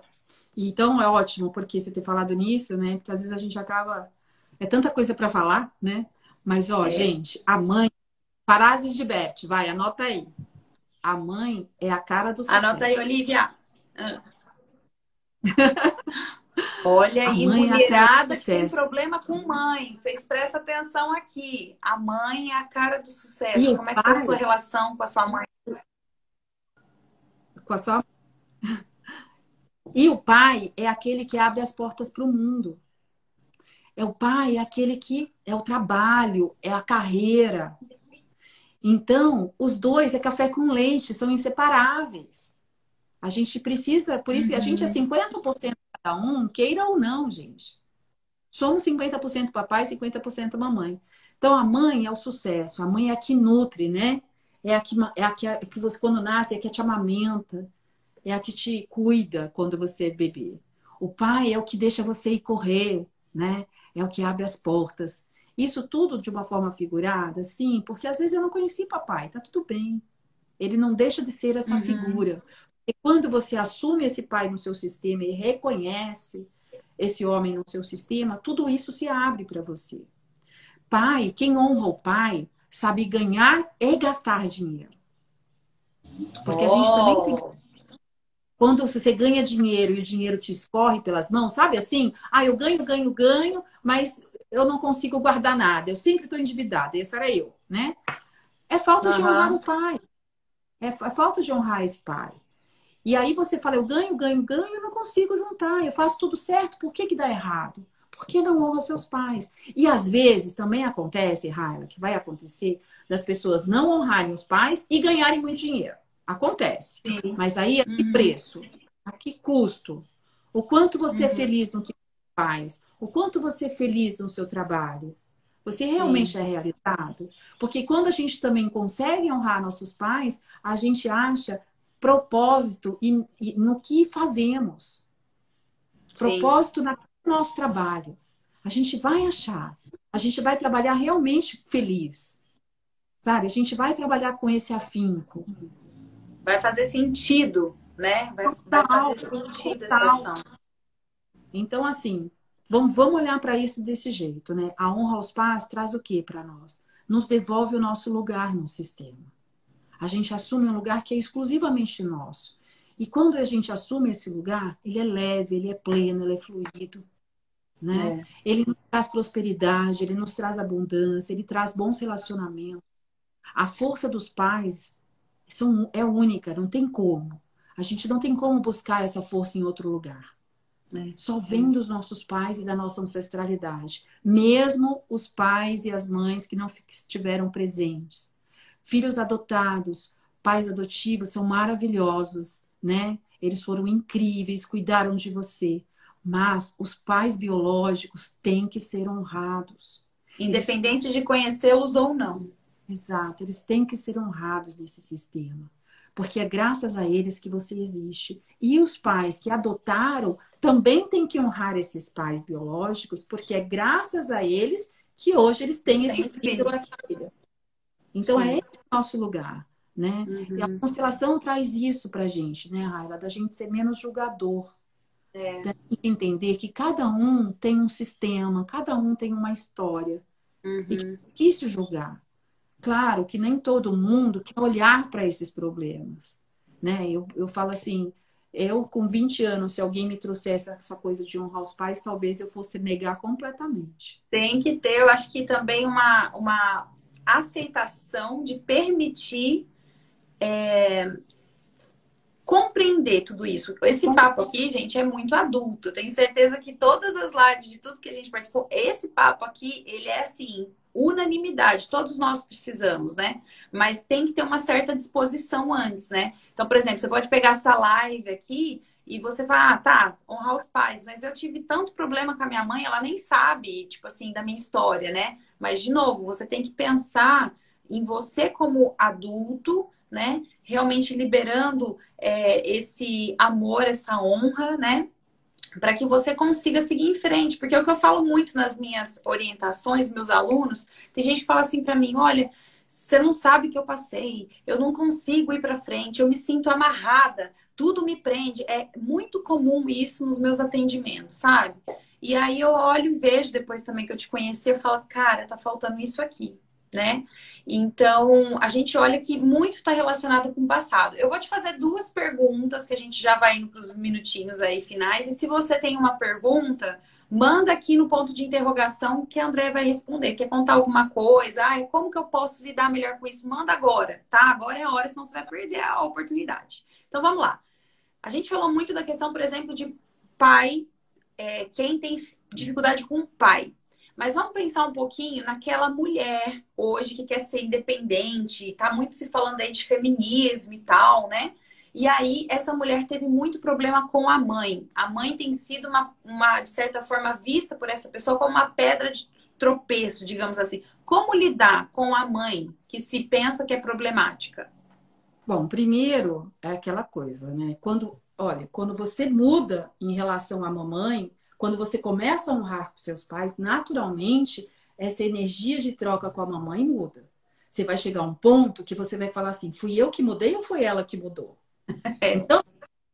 Então é ótimo porque você ter falado nisso, né? Porque às vezes a gente acaba é tanta coisa para falar, né? Mas ó, é. gente, a mãe Parásis de Bert, vai, anota aí. A mãe é a cara do sucesso. Anota aí, Olivia. Ah. Olha aí, mulherada que tem problema com mãe. Vocês prestem atenção aqui. A mãe é a cara do sucesso. E Como é que tá a sua relação com a sua mãe? Com a sua E o pai é aquele que abre as portas para o mundo. É o pai, é aquele que é o trabalho, é a carreira. Então, os dois é café com leite, são inseparáveis. A gente precisa, por isso, uhum. a gente é 50% cada um, queira ou não, gente. Somos 50% papai e 50% mamãe. Então, a mãe é o sucesso, a mãe é a que nutre, né? É a que, é a que, é a que você, quando nasce, é a que te amamenta, é a que te cuida quando você é bebê. O pai é o que deixa você ir correr, né? É o que abre as portas. Isso tudo de uma forma figurada, sim, porque às vezes eu não conheci papai, tá tudo bem. Ele não deixa de ser essa uhum. figura. E quando você assume esse pai no seu sistema e reconhece esse homem no seu sistema, tudo isso se abre para você. Pai, quem honra o pai, sabe ganhar e gastar dinheiro. Porque a gente também tem que Oh, quando você ganha dinheiro e o dinheiro te escorre pelas mãos, sabe assim? Ah, eu ganho, ganho, ganho, mas eu não consigo guardar nada. Eu sempre estou endividada. Esse era eu, né? É falta de Aham. honrar o pai. É, é falta de honrar esse pai. E aí você fala, eu ganho, ganho, ganho, eu não consigo juntar. Eu faço tudo certo. Por que que dá errado? Porque não honra seus pais. E às vezes também acontece, Raila, que vai acontecer das pessoas não honrarem os pais e ganharem muito dinheiro. Acontece. sim. Mas aí, a que Uhum. preço? A que custo? O quanto você é Uhum. feliz no que faz? O quanto você é feliz no seu trabalho? Você realmente é realizado? Porque quando a gente também consegue honrar nossos pais, a gente acha propósito e- e no que fazemos. Sim. Propósito no nosso trabalho. A gente vai achar. A gente vai trabalhar realmente feliz. Sabe? A gente vai trabalhar com esse afinco. Vai fazer sentido, né? Vai, vai Total, fazer sentido essa total. ação. Então, assim, vamos, vamos olhar para isso desse jeito, né? A honra aos pais traz o que para nós? Nos devolve o nosso lugar no sistema. A gente assume um lugar que é exclusivamente nosso. E quando a gente assume esse lugar, ele é leve, ele é pleno, ele é fluido. Né? É. Ele nos traz prosperidade, ele nos traz abundância, ele traz bons relacionamentos. A força dos pais são, é única, não tem como. A gente não tem como buscar essa força em outro lugar. É. Só vem dos nossos pais e da nossa ancestralidade. Mesmo os pais e as mães que não estiveram presentes. Filhos adotados, pais adotivos são maravilhosos, né? Eles foram incríveis, cuidaram de você. Mas os pais biológicos têm que ser honrados. Independente de conhecê-los ou não. Exato, eles têm que ser honrados nesse sistema. Porque é graças a eles que você existe. E os pais que adotaram também têm que honrar esses pais biológicos, porque é graças a eles que hoje eles têm esse Sem filho filho. ou essa filha. Então Sim. é esse o nosso lugar, né? E a Uhum. constelação traz isso pra gente, né, Raila? Da gente ser menos julgador. É. Da gente entender que cada um tem um sistema, cada um tem uma história. Uhum. difícil julgar. Claro que nem todo mundo quer olhar para esses problemas, né? Eu, eu falo assim, eu com 20 anos, se alguém me trouxesse essa coisa de honrar os pais, talvez eu fosse negar completamente. Tem que ter, eu acho que também uma, uma aceitação de permitir é, compreender tudo isso. Esse papo aqui, gente, é muito adulto. Eu tenho certeza que todas as lives de tudo que a gente participou, esse papo aqui, ele é assim, unanimidade. Todos nós precisamos, né? Mas tem que ter uma certa disposição antes, né? Então, por exemplo, você pode pegar essa live aqui e você vai, ah, tá, honrar os pais, mas eu tive tanto problema com a minha mãe, ela nem sabe, tipo assim, da minha história, né? Mas, de novo, você tem que pensar em você como adulto, né? Realmente liberando é, esse amor, essa honra, né? Para que você consiga seguir em frente. Porque é o que eu falo muito nas minhas orientações, meus alunos, tem gente que fala assim para mim: olha, você não sabe o que eu passei, eu não consigo ir para frente, eu me sinto amarrada, tudo me prende. É muito comum isso nos meus atendimentos, sabe? E aí eu olho e vejo depois também que eu te conheci, eu falo, cara, tá faltando isso aqui, né? Então, a gente olha que muito está relacionado com o passado. Eu vou te fazer duas perguntas que a gente já vai indo para os minutinhos aí finais. E se você tem uma pergunta, manda aqui no ponto de interrogação que a André vai responder. Quer contar alguma coisa? Ai, como que eu posso lidar melhor com isso? Manda agora, tá? Agora é a hora, senão você vai perder a oportunidade. Então vamos lá. A gente falou muito da questão, por exemplo, de pai, é, quem tem dificuldade com o pai. Mas vamos pensar um pouquinho naquela mulher hoje que quer ser independente, tá muito se falando aí de feminismo e tal, né? E aí, essa mulher teve muito problema com a mãe. A mãe tem sido, uma, uma, de certa forma, vista por essa pessoa como uma pedra de tropeço, digamos assim. Como lidar com a mãe que se pensa que é problemática? Bom, primeiro é aquela coisa, né? Quando, olha, quando você muda em relação à mamãe, quando você começa a honrar seus pais, naturalmente essa energia de troca com a mamãe muda. Você vai chegar a um ponto que você vai falar assim: fui eu que mudei ou foi ela que mudou? É. Então,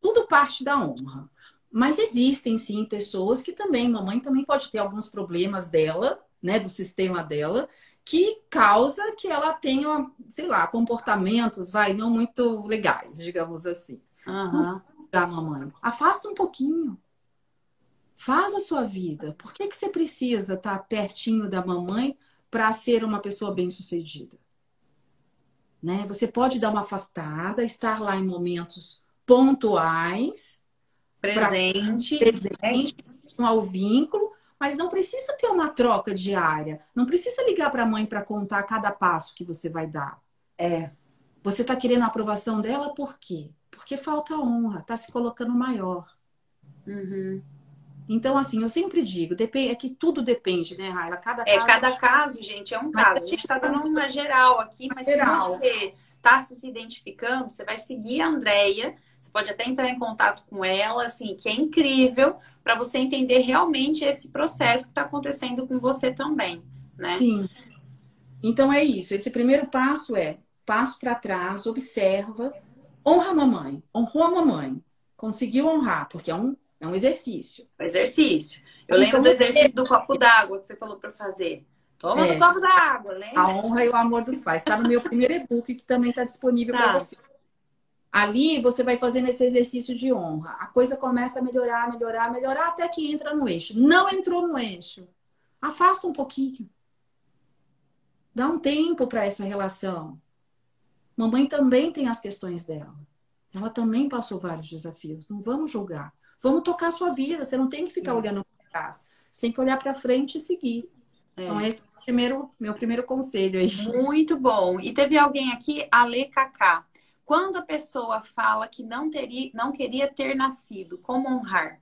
tudo parte da honra. Mas existem sim pessoas que também, mamãe também pode ter alguns problemas dela, né, do sistema dela, que causa que ela tenha, sei lá, comportamentos, vai, não muito legais, digamos assim. Uhum. Não mamãe. Afasta um pouquinho. Faz a sua vida. Por que, que você precisa estar pertinho da mamãe para ser uma pessoa bem-sucedida? Né? Você pode dar uma afastada, estar lá em momentos pontuais, presente, pra... presente ao vínculo, mas não precisa ter uma troca diária. Não precisa ligar para a mãe para contar cada passo que você vai dar. É. Você está querendo a aprovação dela por quê? Porque falta honra, está se colocando maior. Uhum. Então, assim, eu sempre digo, é que tudo depende, né, Raila? Cada é, caso... cada caso, gente, é um caso. A gente está dando uma geral aqui, mas geral. se você está se identificando, você vai seguir a Andrea. Você pode até entrar em contato com ela, assim, que é incrível para você entender realmente esse processo que está acontecendo com você também, né? Sim. Então é isso. Esse primeiro passo é passo para trás, observa, honra a mamãe, honrou a mamãe, conseguiu honrar, porque é um é um exercício. Exercício. Eu lembro do exercício do copo d'água que você falou para fazer. Toma é. do copo d'água, lembra? A honra e o amor dos pais. Está no meu primeiro e-book que também está disponível tá. para você. Ali você vai fazendo esse exercício de honra. A coisa começa a melhorar, melhorar, melhorar até que entra no eixo. Não entrou no eixo. Afasta um pouquinho. Dá um tempo para essa relação. Mamãe também tem as questões dela. Ela também passou vários desafios. Não vamos julgar. Vamos tocar a sua vida. Você não tem que ficar é. olhando para trás. Você tem que olhar para frente e seguir. É. Então, esse é o primeiro, meu primeiro conselho aí. Muito bom. E teve alguém aqui, Ale Kaká. Quando a pessoa fala que não, teria, não queria ter nascido, como honrar?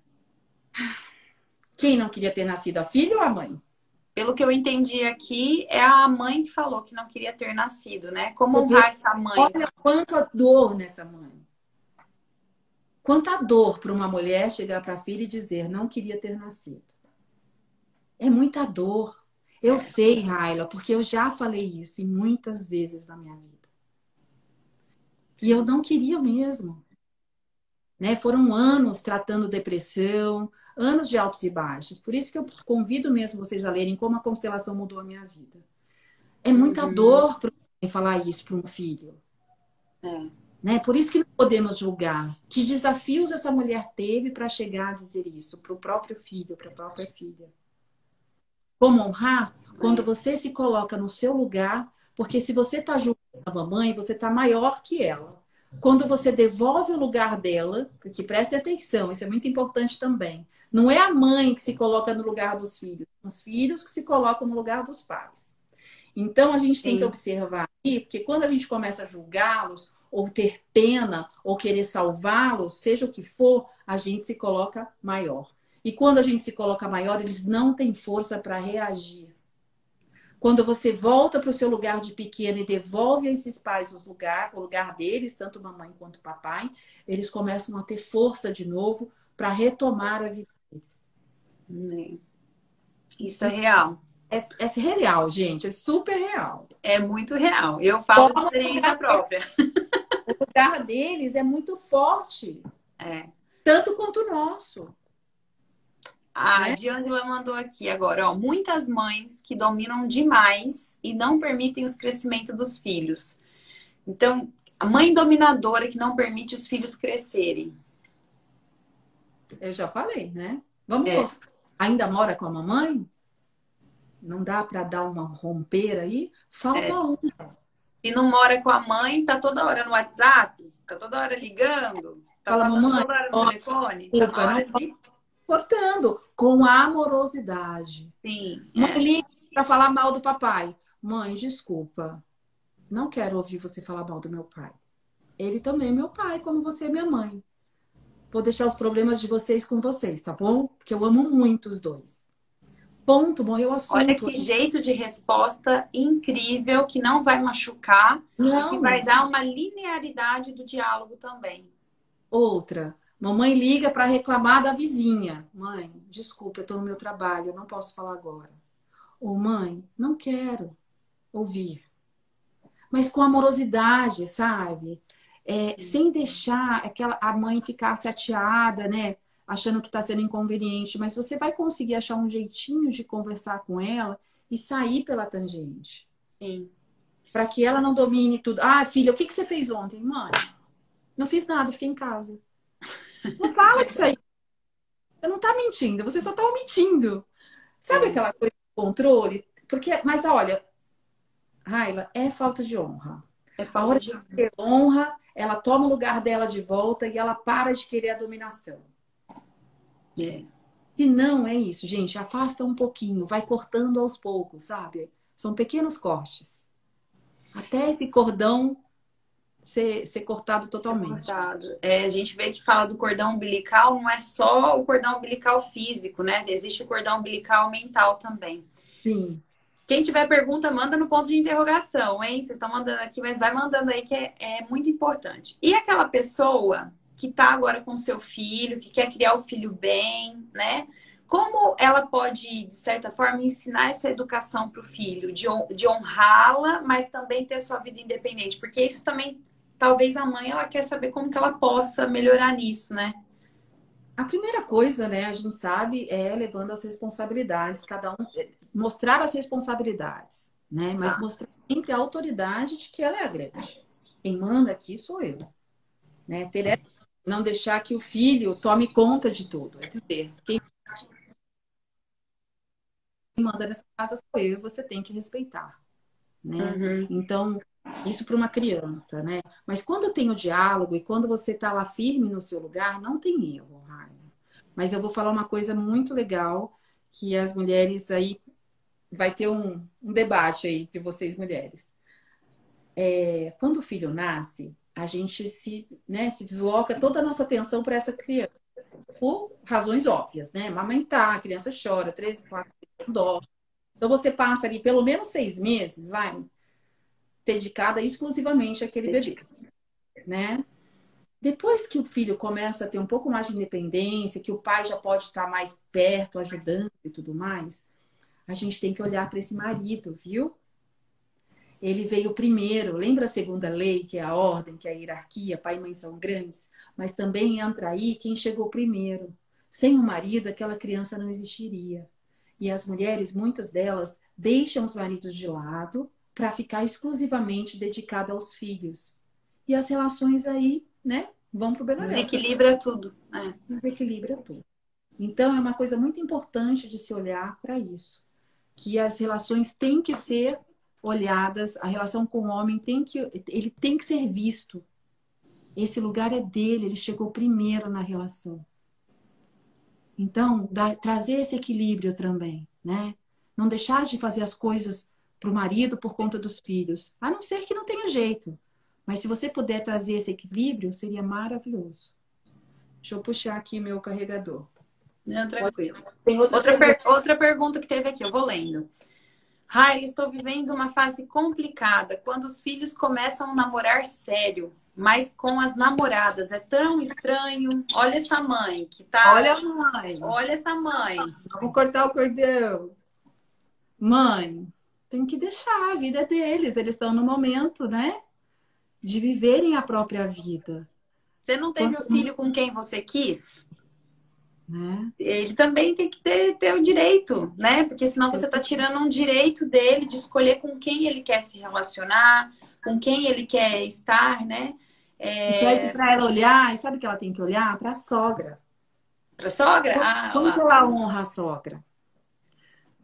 Quem não queria ter nascido, a filha ou a mãe? Pelo que eu entendi aqui, é a mãe que falou que não queria ter nascido, né? Como honrar essa mãe? Olha quanta dor nessa mãe. Quanta dor para uma mulher chegar para a filha e dizer não queria ter nascido. É muita dor. Eu é. sei, Raila, porque eu já falei isso muitas vezes na minha vida. E eu não queria mesmo. Né? Foram anos tratando depressão, anos de altos e baixos. Por isso que eu convido mesmo vocês a lerem como a constelação mudou a minha vida. É muita uhum. dor para falar isso para um filho. É. Né? Por isso que não podemos julgar. Que desafios essa mulher teve para chegar a dizer isso para o próprio filho, para a própria filha. Como honrar? Quando você se coloca no seu lugar, porque se você está julgando a mamãe, você está maior que ela. Quando você devolve o lugar dela, porque preste atenção, isso é muito importante também. Não é a mãe que se coloca no lugar dos filhos, são os filhos que se colocam no lugar dos pais. Então a gente tem Sim. que observar aí, porque quando a gente começa a julgá-los, ou ter pena, ou querer salvá-los, seja o que for, a gente se coloca maior. E quando a gente se coloca maior, eles não têm força para reagir. Quando você volta para o seu lugar de pequeno e devolve a esses pais os lugar, o lugar deles, tanto mamãe quanto papai, eles começam a ter força de novo para retomar a vida deles. Isso é real. É, é, real, gente. É super real. É muito real. Eu falo de experiência própria. o lugar deles é muito forte. É. Tanto quanto o nosso. A né? Diângela mandou aqui agora, ó, muitas mães que dominam demais e não permitem os crescimentos dos filhos. Então, a mãe dominadora que não permite os filhos crescerem. Eu já falei, né? Vamos é. Ainda mora com a mamãe? Não dá para dar uma romper aí? Falta é. uma. Se não mora com a mãe, tá toda hora no WhatsApp, tá toda hora ligando, tá Fala, mamãe, toda hora no telefone. Tá Opa, tá de... Cortando, com amorosidade. Sim. Mãe é. liga para falar mal do papai. Mãe, desculpa. Não quero ouvir você falar mal do meu pai. Ele também é meu pai, como você é minha mãe. Vou deixar os problemas de vocês com vocês, tá bom? Porque eu amo muito os dois. Ponto, morreu o assunto. Olha que jeito de resposta incrível, que não vai machucar, não. que vai dar uma linearidade do diálogo também. Outra, mamãe liga para reclamar da vizinha. Mãe, desculpa, eu estou no meu trabalho, eu não posso falar agora. Ou mãe, não quero ouvir. Mas com amorosidade, sabe? É, sem deixar aquela a mãe ficar chateada, né? achando que está sendo inconveniente, mas você vai conseguir achar um jeitinho de conversar com ela e sair pela tangente. Sim. Para que ela não domine tudo. Ah, filha, o que, que você fez ontem? Mãe, não fiz nada, fiquei em casa. Não fala que isso aí. Você não tá mentindo, você só tá omitindo. Sabe é. aquela coisa de controle? Porque, mas olha, Raila, é falta de honra. É falta de honra. honra, ela toma o lugar dela de volta e ela para de querer a dominação. É. Se não é isso, gente, afasta um pouquinho, vai cortando aos poucos, sabe? São pequenos cortes. Até esse cordão ser, ser cortado totalmente. Cortado. É, a gente vê que fala do cordão umbilical, não é só o cordão umbilical físico, né? Existe o cordão umbilical mental também. Sim. Quem tiver pergunta, manda no ponto de interrogação, hein? Vocês estão mandando aqui, mas vai mandando aí que é, é muito importante. E aquela pessoa que está agora com seu filho, que quer criar o filho bem, né? Como ela pode, de certa forma, ensinar essa educação para o filho, de, de honrá-la, mas também ter sua vida independente? Porque isso também, talvez a mãe, ela quer saber como que ela possa melhorar nisso, né? A primeira coisa, né, a gente sabe, é levando as responsabilidades, cada um é, mostrar as responsabilidades, né? Mas tá. mostrar sempre a autoridade de que ela é a grande. Quem manda aqui sou eu, né? Ter não deixar que o filho tome conta de tudo, é dizer, quem manda nessa casa sou eu e você tem que respeitar, né? Uhum. Então, isso para uma criança, né? Mas quando tem o diálogo e quando você está lá firme no seu lugar, não tem erro, Raia. Mas eu vou falar uma coisa muito legal que as mulheres aí vai ter um, um debate aí entre vocês mulheres. É, quando o filho nasce, a gente se, né, se desloca toda a nossa atenção para essa criança por razões óbvias, né? Amamentar, a criança chora, três, quatro, dó. Então você passa ali pelo menos seis meses, vai, dedicada exclusivamente àquele bebê, né? Depois que o filho começa a ter um pouco mais de independência, que o pai já pode estar mais perto, ajudando e tudo mais, a gente tem que olhar para esse marido, viu? Ele veio primeiro. Lembra a segunda lei, que é a ordem, que é a hierarquia, pai e mãe são grandes? Mas também entra aí quem chegou primeiro. Sem o marido, aquela criança não existiria. E as mulheres, muitas delas, deixam os maridos de lado para ficar exclusivamente dedicada aos filhos. E as relações aí, né, vão para o Benadel. Desequilibra tudo. É. Desequilibra tudo. Então, é uma coisa muito importante de se olhar para isso. Que as relações têm que ser olhadas, a relação com o homem tem que, ele tem que ser visto. Esse lugar é dele, ele chegou primeiro na relação. Então, dá, trazer esse equilíbrio também, né? Não deixar de fazer as coisas para o marido por conta dos filhos, a não ser que não tenha jeito. Mas se você puder trazer esse equilíbrio, seria maravilhoso. Deixa eu puxar aqui meu carregador. Não, tranquilo. Tem outra, outra, per outra pergunta que teve aqui, eu vou lendo. Rai, estou vivendo uma fase complicada quando os filhos começam a namorar sério, mas com as namoradas. É tão estranho. Olha essa mãe que tá. Olha a mãe. Olha essa mãe. Vamos cortar o cordão. Mãe, tem que deixar, a vida é deles. Eles estão no momento, né? de viverem a própria vida. Você não teve Quanto... o filho com quem você quis? Né? Ele também tem que ter, ter o direito, né? Porque senão você está tirando um direito dele de escolher com quem ele quer se relacionar, com quem ele quer estar, né? É... Pede para ela olhar, e sabe que ela tem que olhar? Para a sogra. Para a sogra? Como, ah, como que ela honra a sogra?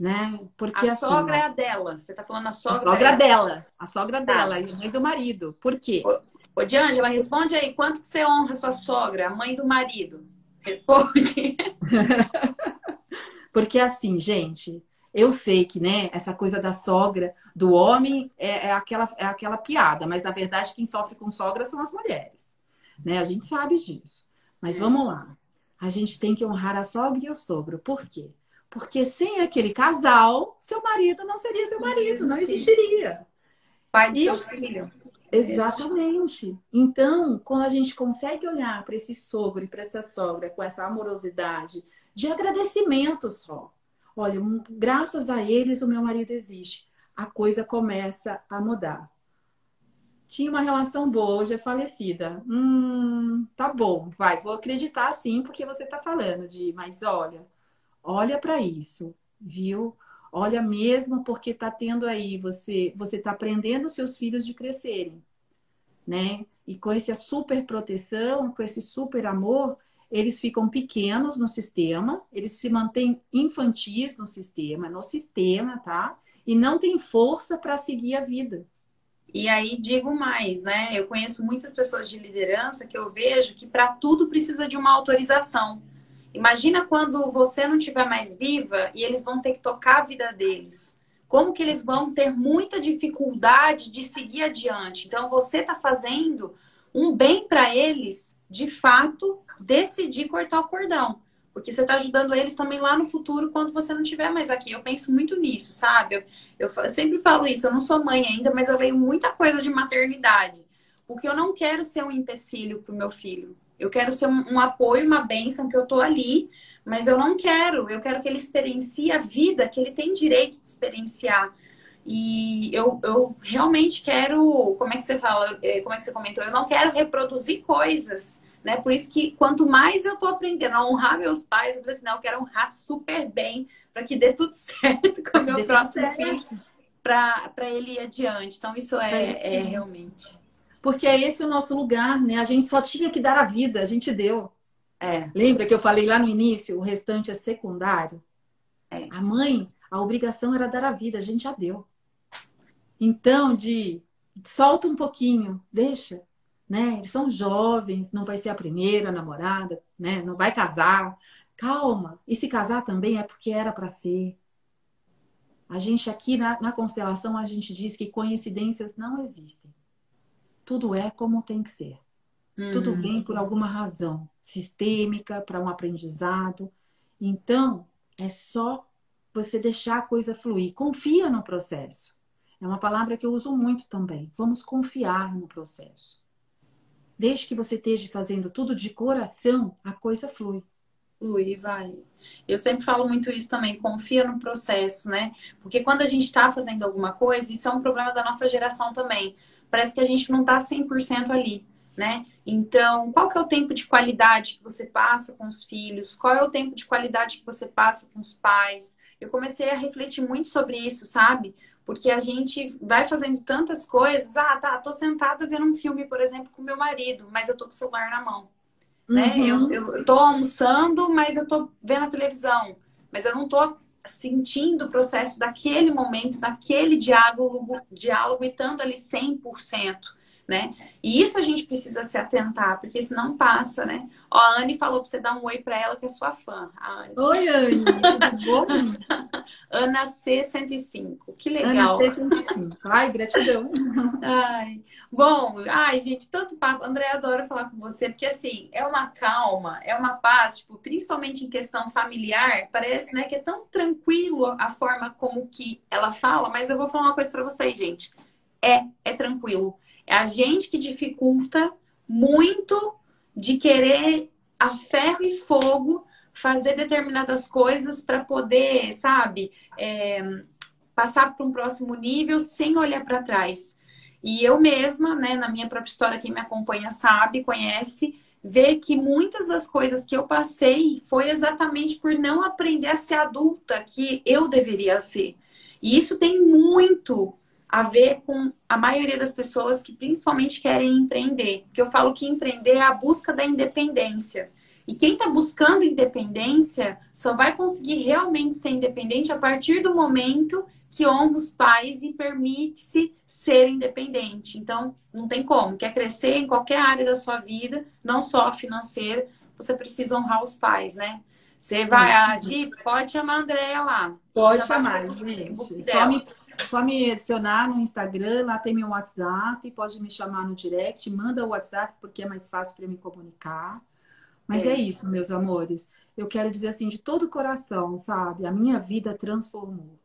né? Porque a assim, sogra é a dela. Você tá falando a sogra. A sogra dela. dela. A sogra tá. dela, e a mãe do marido. Por quê? Ô, ô Diângela, responde aí. Quanto que você honra sua sogra, a mãe do marido? Responde. Porque assim, gente, eu sei que, né, essa coisa da sogra, do homem, é, é, aquela, é aquela piada, mas na verdade quem sofre com sogra são as mulheres. Né? A gente sabe disso. Mas vamos lá. A gente tem que honrar a sogra e o sogro. Por quê? Porque sem aquele casal, seu marido não seria seu marido, não existiria. Pai do seu filho. Exatamente. Então, quando a gente consegue olhar para esse sogro e para essa sogra com essa amorosidade, de agradecimento só. Olha, graças a eles o meu marido existe. A coisa começa a mudar. Tinha uma relação boa, hoje é falecida. Hum, tá bom, vai, vou acreditar sim, porque você tá falando de, mas olha, Olha para isso, viu? Olha mesmo porque está tendo aí, você você está aprendendo seus filhos de crescerem, né? E com essa super proteção, com esse super amor, eles ficam pequenos no sistema, eles se mantêm infantis no sistema, no sistema, tá? E não tem força para seguir a vida. E aí digo mais, né? Eu conheço muitas pessoas de liderança que eu vejo que para tudo precisa de uma autorização. Imagina quando você não estiver mais viva e eles vão ter que tocar a vida deles. Como que eles vão ter muita dificuldade de seguir adiante? Então você está fazendo um bem para eles, de fato, decidir cortar o cordão. Porque você está ajudando eles também lá no futuro, quando você não estiver mais aqui. Eu penso muito nisso, sabe? Eu, eu, eu sempre falo isso. Eu não sou mãe ainda, mas eu leio muita coisa de maternidade. Porque eu não quero ser um empecilho para o meu filho. Eu quero ser um, um apoio, uma bênção, que eu tô ali, mas eu não quero. Eu quero que ele experiencie a vida que ele tem direito de experienciar. E eu, eu realmente quero, como é que você fala, é, como é que você comentou? Eu não quero reproduzir coisas né? Por isso que quanto mais eu tô aprendendo a honrar meus pais, eu falei assim, não, eu quero honrar super bem para que dê tudo certo com o meu próximo filho, para ele ir adiante. Então, isso é, é realmente. Porque é esse o nosso lugar, né? A gente só tinha que dar a vida, a gente deu. É. Lembra que eu falei lá no início, o restante é secundário? É. A mãe, a obrigação era dar a vida, a gente já deu. Então, de solta um pouquinho, deixa, né? Eles são jovens, não vai ser a primeira namorada, né? Não vai casar. Calma. E se casar também é porque era para ser. A gente aqui na, na constelação a gente diz que coincidências não existem. Tudo é como tem que ser. Uhum. Tudo vem por alguma razão sistêmica, para um aprendizado. Então, é só você deixar a coisa fluir. Confia no processo. É uma palavra que eu uso muito também. Vamos confiar no processo. Desde que você esteja fazendo tudo de coração, a coisa flui. Flui, vai. Eu sempre falo muito isso também, confia no processo, né? Porque quando a gente está fazendo alguma coisa, isso é um problema da nossa geração também. Parece que a gente não está 100% ali, né? Então, qual que é o tempo de qualidade que você passa com os filhos? Qual é o tempo de qualidade que você passa com os pais? Eu comecei a refletir muito sobre isso, sabe? Porque a gente vai fazendo tantas coisas. Ah, tá, tô sentada vendo um filme, por exemplo, com meu marido, mas eu tô com o celular na mão. Né? Uhum. Né? Eu, eu tô almoçando, mas eu tô vendo a televisão. Mas eu não tô sentindo o processo daquele momento, daquele diálogo, diálogo e estando ali 100% né? E isso a gente precisa se atentar, porque senão passa, né? Ó, a Anne falou pra você dar um oi pra ela, que é sua fã. Oi, Anne, tudo bom? Ana C105, que legal. Ana C105, ai, gratidão. Ai, bom, ai, gente, tanto papo. André, adoro falar com você, porque assim, é uma calma, é uma paz, tipo, principalmente em questão familiar, parece, né, que é tão tranquilo a forma como que ela fala, mas eu vou falar uma coisa para vocês, gente. É, é tranquilo é a gente que dificulta muito de querer a ferro e fogo fazer determinadas coisas para poder, sabe, é, passar para um próximo nível sem olhar para trás. E eu mesma, né, na minha própria história, quem me acompanha sabe, conhece, vê que muitas das coisas que eu passei foi exatamente por não aprender a ser adulta que eu deveria ser. E isso tem muito a ver com a maioria das pessoas que principalmente querem empreender. Porque eu falo que empreender é a busca da independência. E quem está buscando independência só vai conseguir realmente ser independente a partir do momento que honra os pais e permite-se ser independente. Então, não tem como. Quer crescer em qualquer área da sua vida, não só financeira, você precisa honrar os pais, né? Você vai, a Di, pode chamar a Andréia lá. Pode chamar, gente. Só me só me adicionar no Instagram, lá tem meu WhatsApp, pode me chamar no direct, manda o WhatsApp porque é mais fácil para me comunicar. Mas é. é. isso, meus amores. Eu quero dizer assim, de todo o coração, sabe? A minha vida transformou.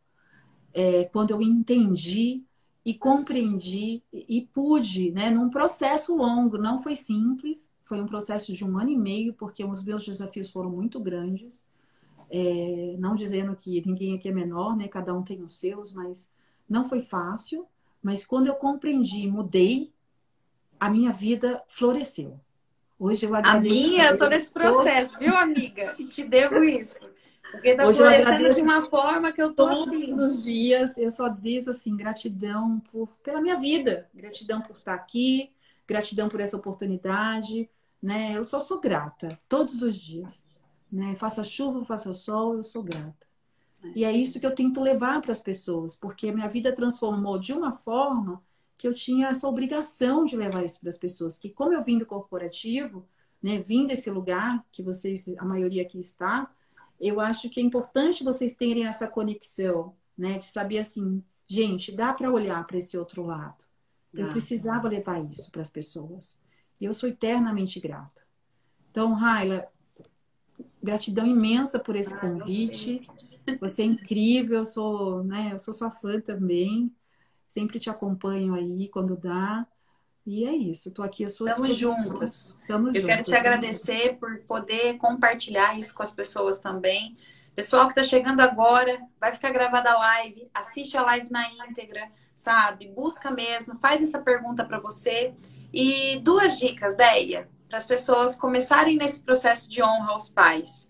É, quando eu entendi e compreendi e pude, né? Num processo longo, não foi simples, foi um processo de um ano e meio, porque os meus desafios foram muito grandes. É, não dizendo que ninguém aqui é menor, né? Cada um tem os seus, mas não foi fácil, mas quando eu compreendi e mudei, a minha vida floresceu. Hoje eu agradeço. A minha, eu tô nesse processo, viu, amiga? E te devo isso. Porque tá Hoje florescendo de uma forma que eu tô todos assim. os dias. Eu só diz assim, gratidão por pela minha vida, gratidão por estar aqui, gratidão por essa oportunidade, né? Eu só sou grata todos os dias, né? Faça chuva, faça sol, eu sou grata. E é isso que eu tento levar para as pessoas, porque a minha vida transformou de uma forma que eu tinha essa obrigação de levar isso para as pessoas. Que como eu vim do corporativo, né, vim desse lugar que vocês, a maioria aqui está, eu acho que é importante vocês terem essa conexão, né, de saber assim, gente, dá para olhar para esse outro lado. Eu precisava levar isso para as pessoas. E eu sou eternamente grata. Então, Raila, gratidão imensa por esse ah, convite. Você é incrível, eu sou, né, eu sou sua fã também. Sempre te acompanho aí quando dá. E é isso, estou aqui à sua Estamos juntas. Estamos Eu juntas, quero te agradecer por poder compartilhar isso com as pessoas também. Pessoal que está chegando agora, vai ficar gravada a live, assiste a live na íntegra, sabe? Busca mesmo, faz essa pergunta para você. E duas dicas, Deia, para as pessoas começarem nesse processo de honra aos pais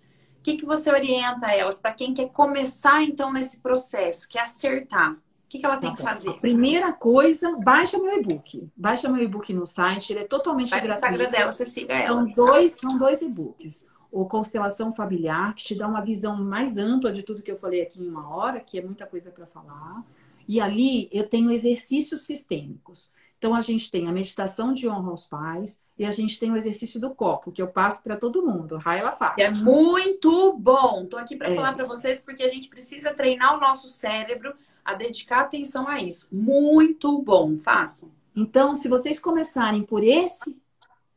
que, que você orienta elas para quem quer começar então nesse processo, quer acertar? O que, que ela tem tá que fazer? Primeira coisa, baixa meu e-book. Baixa meu e-book no site, ele é totalmente Vai gratuito. No Instagram dela, você siga ela. São dois, são dois e-books. O Constelação Familiar, que te dá uma visão mais ampla de tudo que eu falei aqui em uma hora, que é muita coisa para falar. E ali eu tenho exercícios sistêmicos. Então, a gente tem a meditação de honra aos pais e a gente tem o exercício do copo, que eu passo para todo mundo. Raila faz. É muito bom. Estou aqui para é. falar para vocês porque a gente precisa treinar o nosso cérebro a dedicar atenção a isso. Muito bom. Façam. Então, se vocês começarem por esse,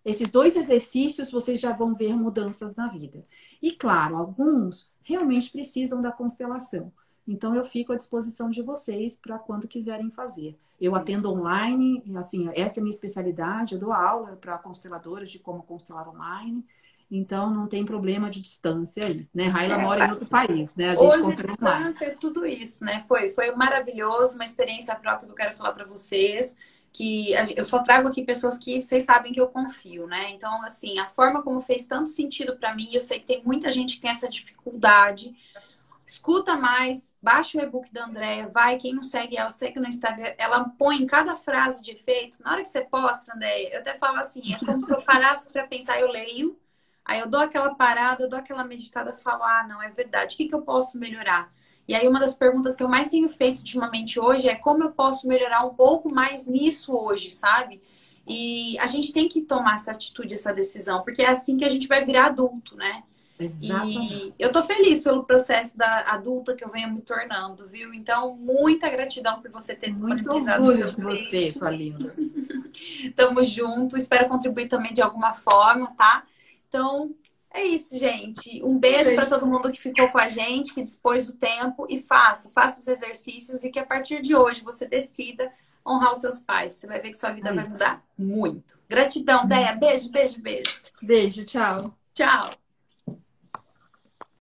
esses dois exercícios, vocês já vão ver mudanças na vida. E claro, alguns realmente precisam da constelação. Então, eu fico à disposição de vocês para quando quiserem fazer. Eu atendo online, assim, essa é a minha especialidade, eu dou aula para consteladores de como constelar online. Então, não tem problema de distância aí, né? Raila é, mora em outro país, né? A gente hoje, distância é tudo isso, né? Foi, foi maravilhoso, uma experiência própria que eu quero falar para vocês que eu só trago aqui pessoas que vocês sabem que eu confio, né? Então, assim, a forma como fez tanto sentido para mim, eu sei que tem muita gente que tem essa dificuldade escuta mais, baixa o e-book da Andréia, vai, quem não segue ela, segue no Instagram, ela põe cada frase de efeito, na hora que você posta, Andréia, eu até falo assim, é como se eu parasse para pensar, eu leio, aí eu dou aquela parada, eu dou aquela meditada, falo, ah, não, é verdade, o que, que eu posso melhorar? E aí uma das perguntas que eu mais tenho feito ultimamente hoje é como eu posso melhorar um pouco mais nisso hoje, sabe? E a gente tem que tomar essa atitude, essa decisão, porque é assim que a gente vai virar adulto, né? Exatamente. E eu tô feliz pelo processo da adulta que eu venho me tornando, viu? Então, muita gratidão por você ter disponibilizado Muito orgulho o seu de você, sua linda. Tamo junto, espero contribuir também de alguma forma, tá? Então, é isso, gente. Um beijo, beijo. para todo mundo que ficou com a gente, que dispôs do tempo e faça, faça os exercícios e que a partir de hoje você decida honrar os seus pais. Você vai ver que sua vida é vai mudar muito. Gratidão, Deia. Beijo, beijo, beijo. Beijo, tchau. Tchau.